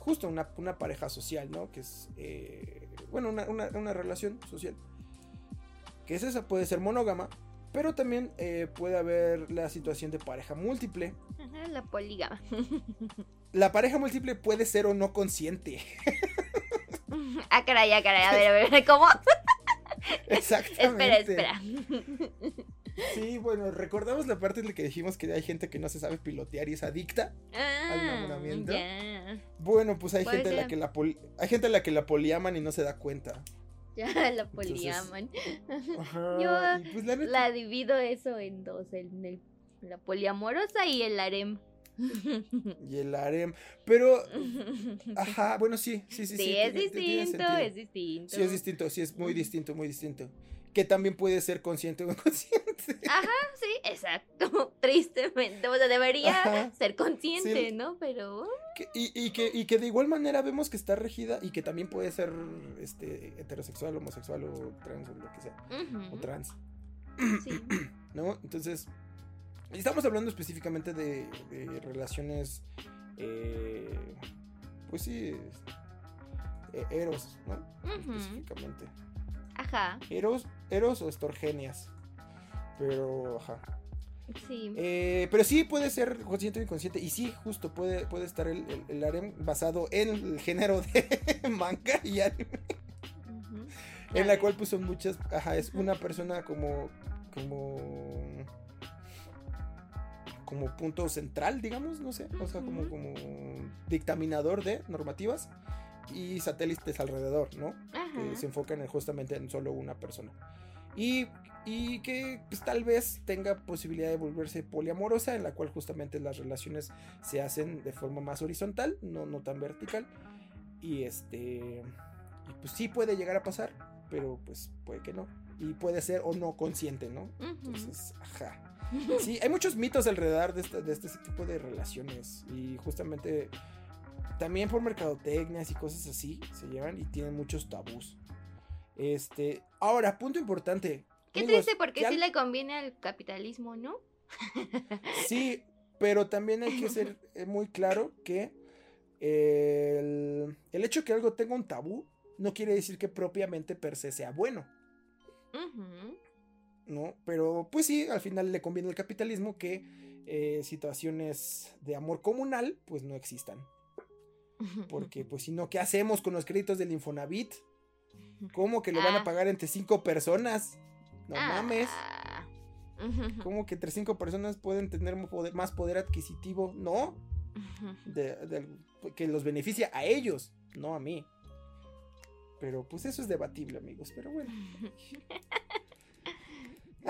justo una, pareja social, ¿no? Que es. Eh, bueno, una, una, relación social. Que es esa, puede ser monógama. Pero también eh, puede haber la situación de pareja múltiple. Ajá, la polígama. la pareja múltiple puede ser o no consciente. ah, caray, ah, caray, a ver, a ver, ¿cómo? Exactamente. Espera, espera. Sí, bueno, recordamos la parte en la que dijimos que hay gente que no se sabe pilotear y es adicta al ah, enamoramiento. Bueno, pues hay gente a la que la hay gente a la que la poliaman y no se da cuenta. Ya, la poliaman. Yo pues la, divido eso en dos, en el, la poliamorosa y el harem. y el harem. Pero, ajá, bueno, sí, sí, sí. Sí, es distinto, es distinto. Sí, es distinto, sí, es muy distinto, muy distinto. Que también puede ser consciente o inconsciente. Ajá, sí, exacto. Tristemente. O sea, debería ser consciente, ¿no? Pero. y, que, y que de igual manera vemos que está regida y que también puede ser este, heterosexual, homosexual o trans o lo que sea. O trans. Sí. ¿No? Entonces, Estamos hablando específicamente de, relaciones, eh, pues sí, e, eros, ¿no? Específicamente. Ajá. Eros, eros o estorgenias. Pero, ajá. Sí. Eh, pero sí puede ser consciente o inconsciente. Y sí, justo puede, puede estar el, el, harem basado en el género de manga y anime. En la cual pues son muchas. Ajá, es una persona como. como como punto central, digamos, no sé, o sea, como, como dictaminador de normativas y satélites alrededor, ¿no? Que se enfocan justamente en solo una persona. Y, y que pues, tal vez tenga posibilidad de volverse poliamorosa, en la cual justamente las relaciones se hacen de forma más horizontal, no, no tan vertical. Y este, y pues sí puede llegar a pasar, pero pues puede que no. Y puede ser o no consciente, ¿no? Entonces, ajá. Sí, hay muchos mitos alrededor de este, de este tipo de relaciones. Y justamente también por mercadotecnias y cosas así se llevan y tienen muchos tabús. Este, ahora, punto importante. Qué triste porque sí le conviene al capitalismo, ¿no? sí, pero también hay que ser eh, muy claro que el, el hecho que algo tenga un tabú no quiere decir que propiamente per se sea bueno. ¿no? Pero pues sí, al final le conviene el capitalismo que eh, situaciones de amor comunal pues no existan. Porque pues si no, ¿qué hacemos con los créditos del Infonavit? ¿Cómo que lo van a ah. pagar entre cinco personas? No mames. Ah. ¿Cómo que entre cinco personas pueden tener más poder adquisitivo? No. que los beneficia a ellos, no a mí. Pero pues eso es debatible, amigos. Pero bueno.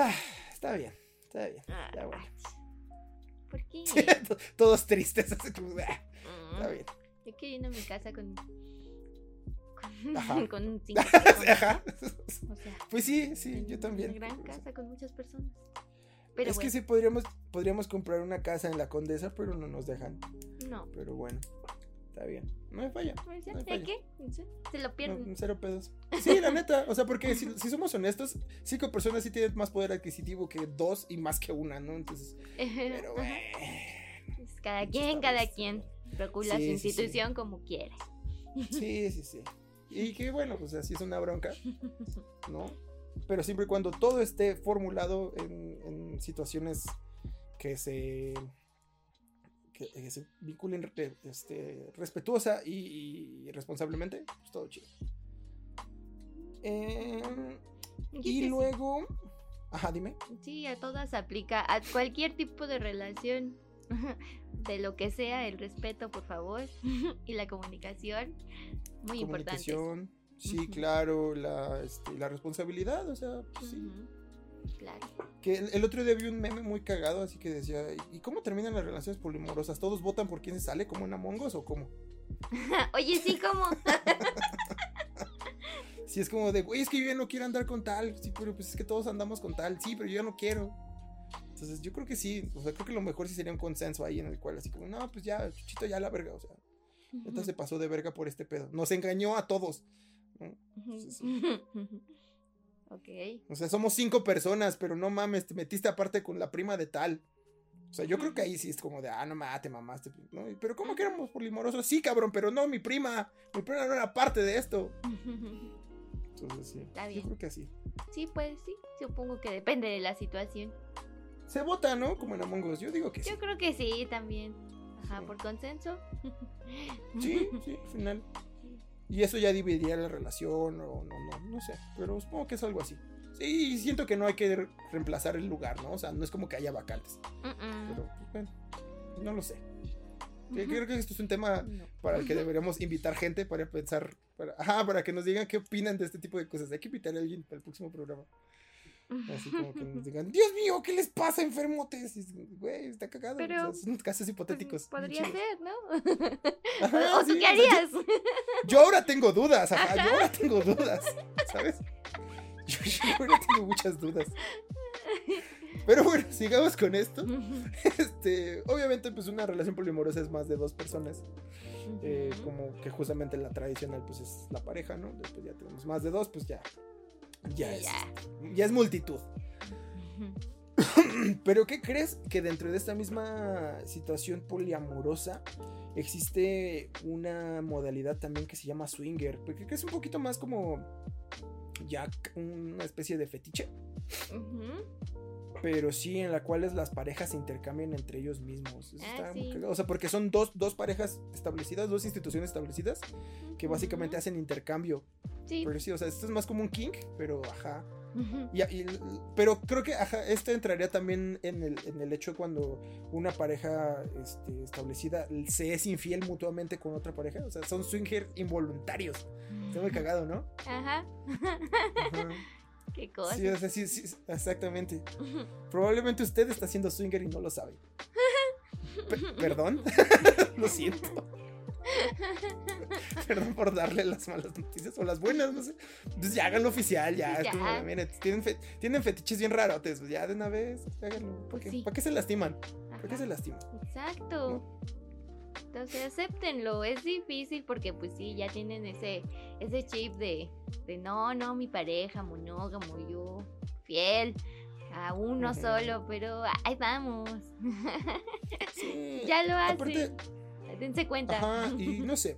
Ah, está bien, está bien, está bueno. ¿Por qué? Todos tristes. Está bien. Ir a mi casa con. Con, con cinco Ajá. O sea, pues sí, sí, yo también. Una gran casa con muchas personas. Pero es que sí podríamos, podríamos comprar una casa en la Condesa, pero no nos dejan. No. Pero bueno está bien. No me falla. No qué? Se lo pierden. cero pedos. Sí, la neta. O sea, porque si, somos honestos, cinco personas sí tienen más poder adquisitivo que dos y más que una, ¿no? Entonces. Pero bueno. Cada quien, cada quien. Procura su institución como quiera. Sí, sí, sí. Y que bueno, pues así es una bronca, ¿no? Pero siempre y cuando todo esté formulado en situaciones que se que, se vinculen este, respetuosa y, responsablemente, pues todo chido. Em, y luego... Ajá, dime. Sí, a todas aplica, a cualquier tipo de relación, de lo que sea, el respeto, por favor, y la comunicación, muy importante. Sí, claro, la, este, la responsabilidad, o sea, pues sí. Claro. Que el, otro día vi un meme muy cagado, así que decía, ¿y cómo terminan las relaciones polimorosas? ¿Todos votan por quién se sale como en Among Us o cómo? Oye, sí, ¿cómo? sí, es como de, güey, es que yo ya no quiero andar con tal. Sí, pero pues es que todos andamos con tal. Sí, pero yo ya no quiero. Entonces, yo creo que sí. O sea, creo que lo mejor sí sería un consenso ahí en el cual, así como, no, pues ya, Chuchito ya la verga. O sea, entonces se pasó de verga por este pedo. Nos engañó a todos. Ok. O sea, somos cinco personas, pero no mames, te metiste aparte con la prima de tal. O sea, yo creo que ahí sí es como de, ah, no mames, te mamaste. ¿no? Pero ¿cómo que éramos polimorosos? Sí, cabrón, pero no, mi prima. Mi prima no era parte de esto. Entonces, sí. Está bien. Yo creo que así. Sí, pues sí. Supongo que depende de la situación. Se vota, ¿no? Como en Among Us. Yo digo que sí. Yo creo que sí, también. Ajá, por consenso. Sí, sí, al final. Y eso ya dividiría la relación o no, no, no sé. Pero supongo que es algo así. Sí, siento que no hay que reemplazar el lugar, ¿no? O sea, no es como que haya vacantes. Pero, pues, bueno, no lo sé. Creo que esto es un tema para el que deberíamos invitar gente para pensar, para, ajá, para que nos digan qué opinan de este tipo de cosas. Hay que invitar a alguien para el próximo programa. Así como que nos digan, Dios mío, ¿qué les pasa, enfermotes? Güey, está cagado. Pero, son casos pues, hipotéticos. podría ser, ¿no? ¿O tú qué harías? yo, ahora tengo dudas, ajá, yo ahora tengo dudas, ¿sabes? Yo, ahora tengo muchas dudas. Pero bueno, sigamos con esto. Este, obviamente, pues una relación polimorosa es más de dos personas. Eh, como que justamente la tradicional, pues es la pareja, ¿no? Después ya tenemos más de dos, pues ya ya es, ya es multitud. Pero ¿qué crees? Que dentro de esta misma situación poliamorosa existe una modalidad también que se llama swinger, porque es un poquito más como ya una especie de fetiche. Pero sí, en la cual las parejas se intercambian entre ellos mismos. Ah, o sea, porque son dos, dos parejas establecidas, dos instituciones establecidas, que básicamente hacen intercambio pero sí, o sea, esto es más como un king, pero ajá. pero creo que ajá, esto entraría también en el, en el hecho cuando una pareja este, establecida se es infiel mutuamente con otra pareja. O sea, son swinger involuntarios. Está muy cagado, ¿no? Ajá. Qué cosa. Sí, o sea, sí, sí, exactamente. Probablemente usted está haciendo swinger y no lo sabe. Perdón. lo siento. Perdón por darle las malas noticias o las buenas, no sé. Entonces ya háganlo oficial, ya. tienen, tienen, fetiches bien rarotes, pues ya de una vez, háganlo. ¿Para qué, qué se lastiman? ¿Para qué se lastiman? Exacto. Entonces acéptenlo, es difícil porque pues sí, ya tienen ese, ese chip de, de no, no, mi pareja, monógamo, yo, fiel, a uno solo, pero ahí vamos. ya lo hacen. Dense cuenta. Ajá, y no sé.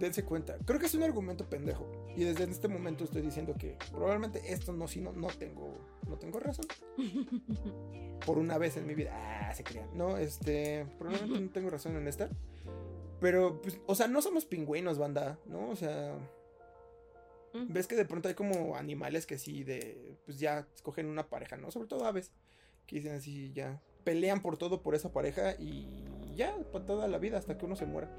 Dense cuenta. Creo que es un argumento pendejo. Y desde este momento estoy diciendo que probablemente esto no, si no, no tengo, no tengo razón. Por una vez en mi vida. Ah, se crean. No, este, probablemente no tengo razón en esta. Pero, pues, o sea, no somos pingüinos, banda, ¿no? O sea, ves que de pronto hay como animales que sí, de, pues ya escogen una pareja, ¿no? Sobre todo aves, que dicen así, ya, pelean por todo por esa pareja y ya, para toda la vida, hasta que uno se muera.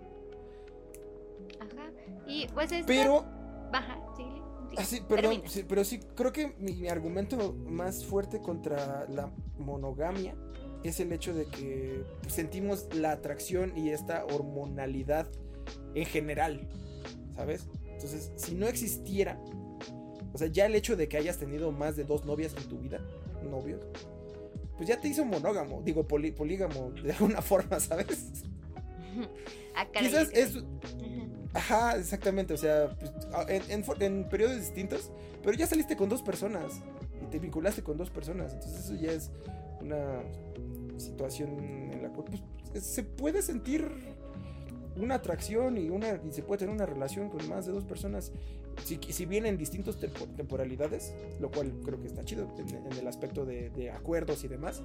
Y pues esto... Pero, Baja, síguele. sí, así, perdón, sí, pero sí, creo que mi, mi argumento más fuerte contra la monogamia es el hecho de que sentimos la atracción y esta hormonalidad en general, ¿sabes? Entonces, si no existiera, o sea, ya el hecho de que hayas tenido más de dos novias en tu vida, novios, pues ya te hizo monógamo, digo, polígamo, de alguna forma, ¿sabes? Ah, Quizás es. Ajá, exactamente, o sea, pues, en, en periodos distintos, pero ya saliste con dos personas y te vinculaste con dos personas, entonces eso ya es una situación en la cual pues, es- se puede sentir una atracción y, una, y se puede tener una relación con más de dos personas, si, si bien en distintas tempo- temporalidades, lo cual creo que está chido en, en el aspecto de, de acuerdos y demás.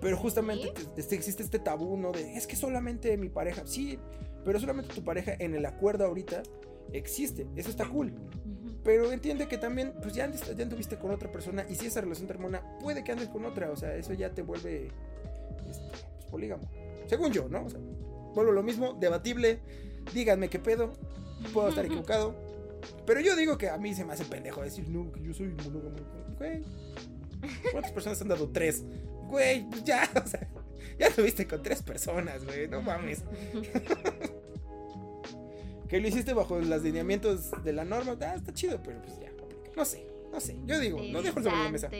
Pero justamente ¿Sí? te- existe este tabú, ¿no? De, es que solamente mi pareja, sí, pero solamente tu pareja en el acuerdo ahorita existe, eso está cool. Pero entiende que también, pues ya, andes- ya anduviste con otra persona y si esa relación termina, puede que andes con otra, o sea, eso ya te vuelve este, pues, polígamo. Según yo, ¿no? O sea, vuelvo lo mismo, debatible, díganme qué pedo, puedo estar equivocado. Pero yo digo que a mí se me hace pendejo decir, no, que yo soy monógamo. Güey, ¿cuántas personas han dado tres? Güey, pues ya, o sea, ya estuviste con tres personas, güey, no mames. Que lo hiciste bajo los lineamientos de la norma, ah, está chido, pero pues ya, no sé, no sé. Yo digo, no dejo sobre la mesa.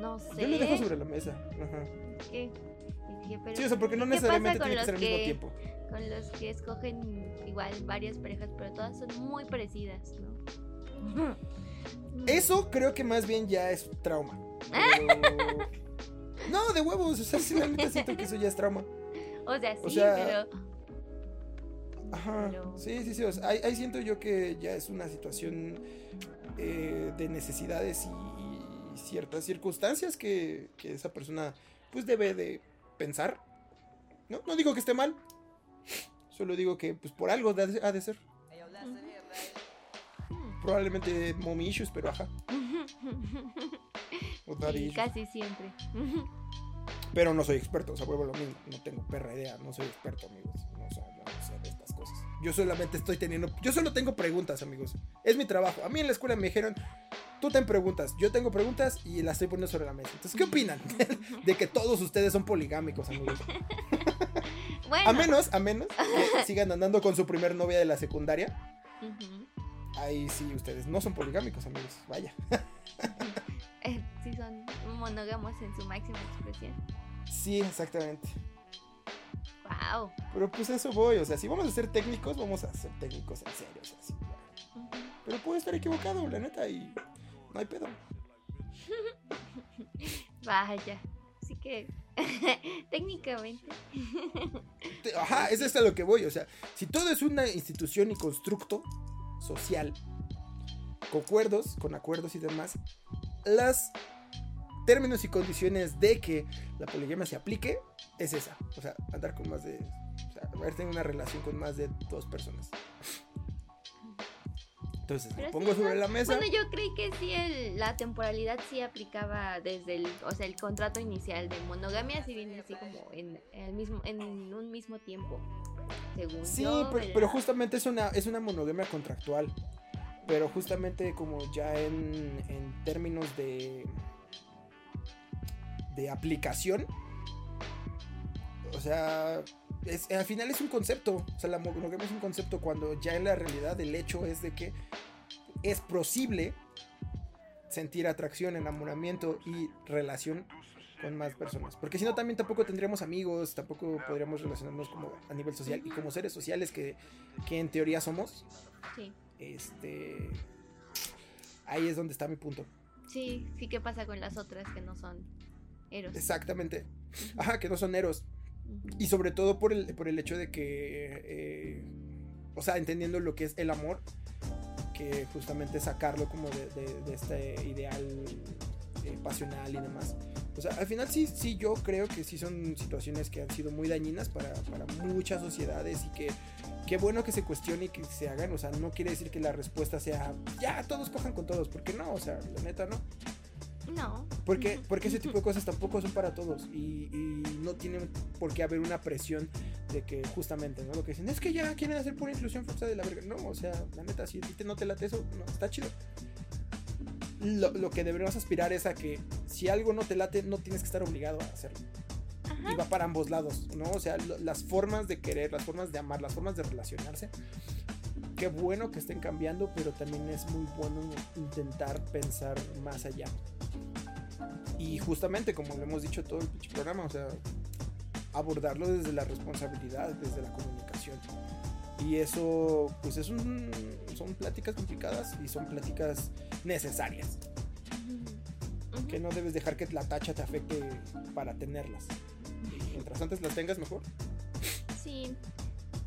No sé. Yo lo dejo sobre la mesa. Ajá. ¿Qué? Pero Sí, o sea, porque no ¿qué necesariamente pasa tiene que con ser al los mismo que- tiempo. Con los que escogen igual varias parejas, pero todas son muy parecidas, ¿no? Eso creo que más bien ya es trauma. Pero- No, de huevos, o sea, sí, realmente siento que eso ya es trauma. O sea, sí, O sea, pero. Ajá. Pero- Sí, sí, sí. o sea, ahí, ahí siento yo que ya es una situación eh, de necesidades y, y ciertas circunstancias que, que esa persona pues debe de pensar. No, no digo que esté mal. Solo digo que pues por algo de- ha de ser. Probablemente mommy issues, pero ajá. Sí, casi siempre. Pero no soy experto, o sea, vuelvo a lo mismo. No tengo perra idea, no soy experto, amigos. No, o sea, yo no sé de estas cosas. Yo solamente estoy teniendo. Yo solo tengo preguntas, amigos. Es mi trabajo. A mí en la escuela me dijeron. Tú ten preguntas, yo tengo preguntas y las estoy poniendo sobre la mesa. Entonces, ¿qué opinan de que todos ustedes son poligámicos, amigos? Bueno. A menos, a menos que sigan andando con su primer novia de la secundaria. Ahí sí, ustedes no son poligámicos, amigos. Vaya. Eh, sí, son monógamos en su máxima expresión. Sí, exactamente. Wow. Pero pues eso voy. O sea, si vamos a ser técnicos, vamos a ser técnicos en serio. O sea, sí. Pero puedo estar equivocado, la neta, y no hay pedo. Vaya. Así que, técnicamente. Te- Ajá, es esto a lo que voy. O sea, si todo es una institución y constructo social, con acuerdos, con acuerdos y demás, las términos y condiciones de que la poligamia se aplique es esa. O sea, andar con más de. O sea, haber tenido una relación con más de dos personas. Entonces, Pero lo sí, pongo sobre ¿no? la mesa. Bueno, yo creí que sí, el- la temporalidad sí aplicaba desde el, o sea, el contrato inicial de monogamia, sí viene así como en, el mismo, en un mismo tiempo, según Sí, yo, pero, pero justamente es una, es una monogamia contractual. Pero justamente como ya en, en términos de, de aplicación, o sea, al final es un concepto. O sea, la monogamia es un concepto cuando ya en la realidad el hecho es de que es posible sentir atracción, enamoramiento y relación con más personas. Porque si no, también tampoco tendríamos amigos, tampoco podríamos relacionarnos como a nivel social. Y como seres sociales que, que en teoría somos, Sí, este... Ahí es donde está mi punto. sí, sí, ¿qué pasa con las otras que no son eros? Exactamente. Ajá, que no son eros. Y sobre todo por el, por el hecho de que... eh, o sea, entendiendo lo que es el amor, que justamente sacarlo como de, este ideal eh, pasional y demás. O sea, al final sí, sí, yo creo que sí son situaciones que han sido muy dañinas para, para muchas sociedades y que qué bueno que se cuestione y que se hagan. O sea, no quiere decir que la respuesta sea, ya, todos cojan con todos, porque no, o sea, la neta no. No. Porque, porque ese tipo de cosas tampoco son para todos y, no tiene por qué haber una presión de que justamente, ¿no? Lo que dicen es que ya quieren hacer pura inclusión forzada de la verga. No, o sea, la neta, si ti no te late eso, no, está chido. Lo, que deberíamos aspirar es a que si algo no te late, no tienes que estar obligado a hacerlo. Y va para ambos lados, ¿no? O sea, las formas de querer, las formas de amar, las formas de relacionarse qué bueno que estén cambiando, pero también es muy bueno intentar pensar más allá. Y justamente, como lo hemos dicho todo el programa, o sea, abordarlo desde la responsabilidad, desde la comunicación. Y eso, pues es un, son pláticas complicadas y son pláticas necesarias. Que no debes dejar que la tacha te afecte para tenerlas. Mientras antes las tengas, mejor. Sí,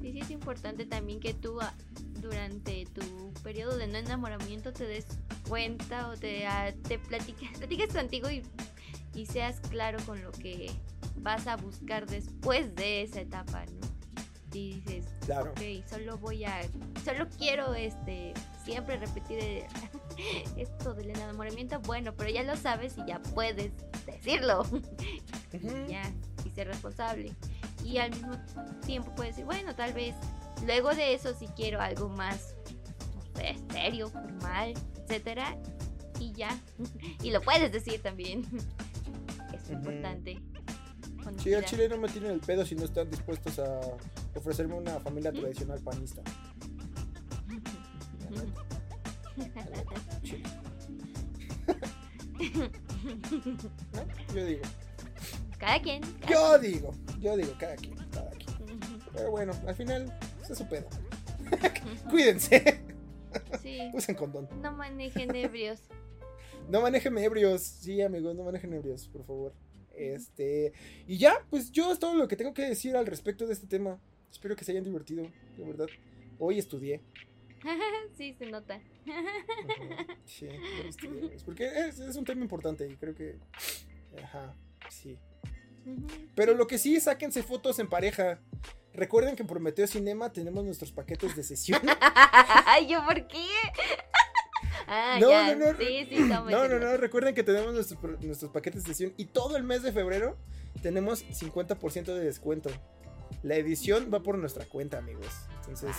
sí, sí es importante también que tú durante tu periodo de no enamoramiento te des cuenta o te, uh, te platiques, platiques contigo y, y seas claro con lo que vas a buscar después de esa etapa, ¿no? Y dices, claro. ok, solo voy a, solo quiero este, siempre repetir esto del enamoramiento, bueno, pero ya lo sabes y ya puedes decirlo. y ya, y ser responsable. Y al mismo tiempo puedes decir, bueno, tal vez Luego de eso, si quiero algo más, no sé, serio, formal, etcétera, y ya. y lo puedes decir también. es importante. Sí, al chile no me tienen el pedo si no están dispuestos a ofrecerme una familia tradicional panista. Yo digo. Cada quien. yo digo, yo digo, cada quien, cada quien. Pero bueno, al final es su pedo. Cuídense. Sí. Usen condón. No manejen ebrios. no manejen ebrios. Sí, amigos, no manejen ebrios, por favor. Este. Y ya, pues yo es todo lo que tengo que decir al respecto de este tema. Espero que se hayan divertido, de verdad. Hoy estudié. sí, se nota. Sí, estudié. Porque es, es, un tema importante y creo que. Ajá, sí. Pero lo que sí, sáquense fotos en pareja. Recuerden que en Prometeo Cinema tenemos nuestros paquetes de sesión. Ay, ¿yo por qué? Ah, no, no, no, sí, sí, no, no, no, recuerden que tenemos nuestros, paquetes de sesión y todo el mes de febrero tenemos 50% de descuento. La edición va por nuestra cuenta, amigos. Entonces,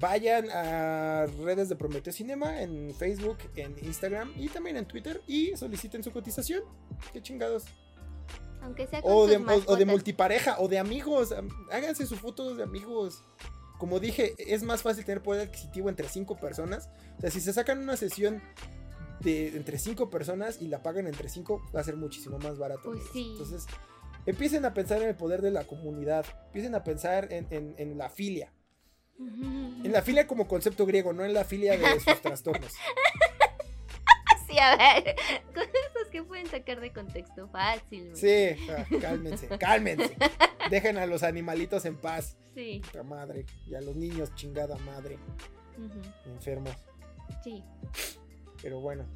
vayan a redes de Prometeo Cinema en Facebook, en Instagram y también en Twitter y soliciten su cotización. Qué chingados. Aunque sea o, de, o, de multipareja o de amigos. Háganse sus fotos de amigos. Como dije, es más fácil tener poder adquisitivo entre cinco personas. O sea, si se sacan una sesión de entre cinco personas y la pagan entre cinco, va a ser muchísimo más barato. Pues Entonces, empiecen a pensar en el poder de la comunidad. Empiecen a pensar en, la filia. En la filia como concepto griego, no en la filia de sus trastornos. Sí, a ver, que pueden sacar de contexto fácil. Sí, cálmense, cálmense. Dejen a los animalitos en paz. Sí. madre. Y a los niños, chingada madre. Enfermos. Sí. Pero bueno.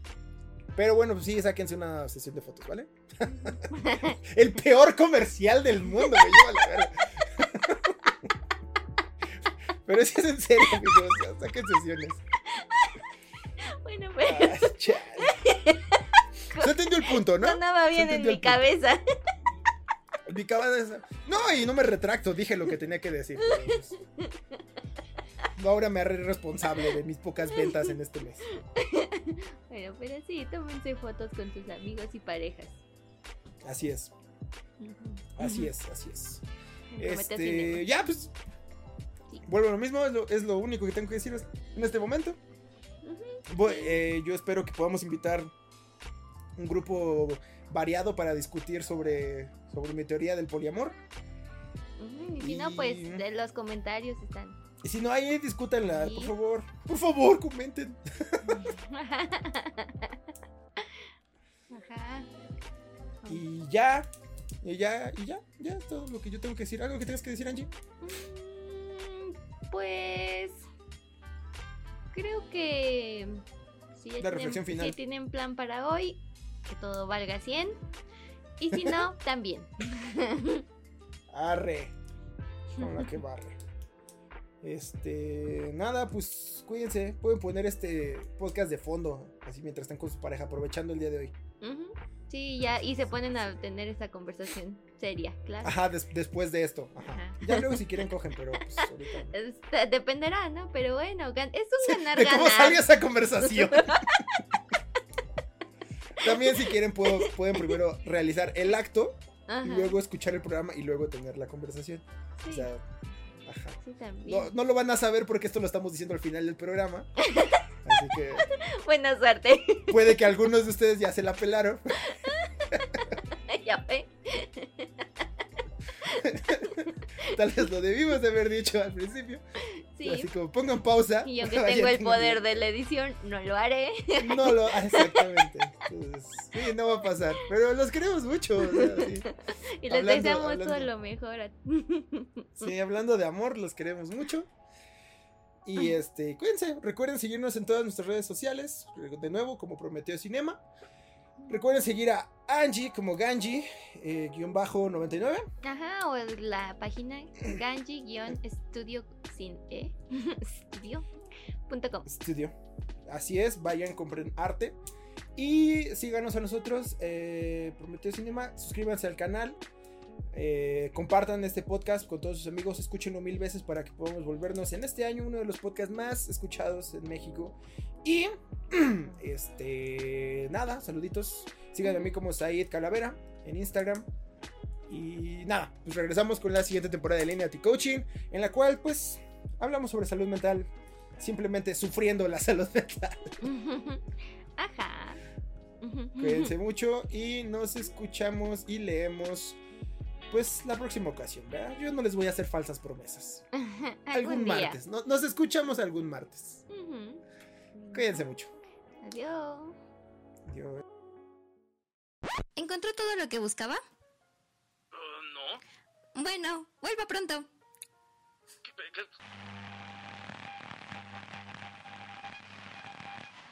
Pero bueno, pues sí, sáquense una sesión de fotos, ¿vale? El peor comercial del mundo, me lleva la verga. Pero es es en serio, amigos. Saquen sesiones. Bueno, pues. Se entendió el punto, ¿no? Sonaba bien en mi cabeza. Mi cabeza. No, y no me retracto, dije lo que tenía que decir. ahora me haré responsable de mis pocas ventas en este mes. Bueno, pero sí, tómense fotos con tus amigos y parejas. Así es. Así es, así es. Este, ya, pues. Vuelvo a lo mismo, es lo, único que tengo que decir en este momento. Eh, yo espero que podamos invitar un grupo variado para discutir sobre, sobre mi teoría del poliamor. y si no, pues de los comentarios están. Y si no, ahí discútanla, por favor. Por favor, comenten. Ajá. Y ya, y ya, y ya, ya es todo lo que yo tengo que decir. ¿Algo que tengas que decir, Angie? Mm, pues creo que si ya La reflexión final. si tienen plan para hoy, que todo valga 100. Y si no, también. Arre. Con la que barre. Este, nada, pues cuídense. Pueden poner este podcast de fondo, así mientras están con su pareja, aprovechando el día de hoy. Sí, ya, y se ponen a tener esta conversación seria, claro. Ajá, des- después de esto. Ajá. Ajá. Ya luego si quieren cogen, pero pues ahorita. dependerá, ¿no? Pero bueno, es un ganar-ganar. cómo salga esa conversación. También si quieren puedo- pueden primero realizar el acto Ajá, y luego escuchar el programa y luego tener la conversación. sí, O sea, ajá. sí, también. No, no lo van a saber porque esto lo estamos diciendo al final del programa. Así que Buena suerte. puede que algunos de ustedes ya se la pelaron. ya ve. Tal vez lo debimos de haber dicho al principio. Sí. Así como pongan pausa. Y yo que tengo el poder de la edición, no lo haré. No lo, ah, exactamente. Entonces, sí, no va a pasar. Pero los queremos mucho. o sea, sí. Y les Hablando- deseamos hablando. todo lo mejor. a- Sí, hablando de amor, los queremos mucho. Y este, cuídense, recuerden seguirnos en todas nuestras redes sociales, de nuevo como Prometeo Cinema. Recuerden seguir a Angie como Ganji, eh, guion bajo 99. Ajá, o la página ganji-studio sin e studio.com. Studio. Así es, vayan, compren arte. Y síganos a nosotros, eh, Prometeo Cinema, suscríbanse al canal. eh, compartan este podcast con todos sus amigos, escúchenlo mil veces para que podamos volvernos en este año uno de los podcasts más escuchados en México. Y este nada, saluditos. Síganme a mí como Said Calavera en Instagram. Y nada, pues regresamos con la siguiente temporada de Lineati Coaching, en la cual pues hablamos sobre salud mental, simplemente sufriendo la salud mental. Ajá. Cuídense mucho y nos escuchamos y leemos pues la próxima ocasión, ¿verdad? Yo no les voy a hacer falsas promesas. Algún martes. No- nos escuchamos algún martes. Ujú. Cuídense mucho. Adiós. Adiós. ¿Encontró todo lo que buscaba? Uh, no. Bueno, vuelva pronto. ¿Qué- qué-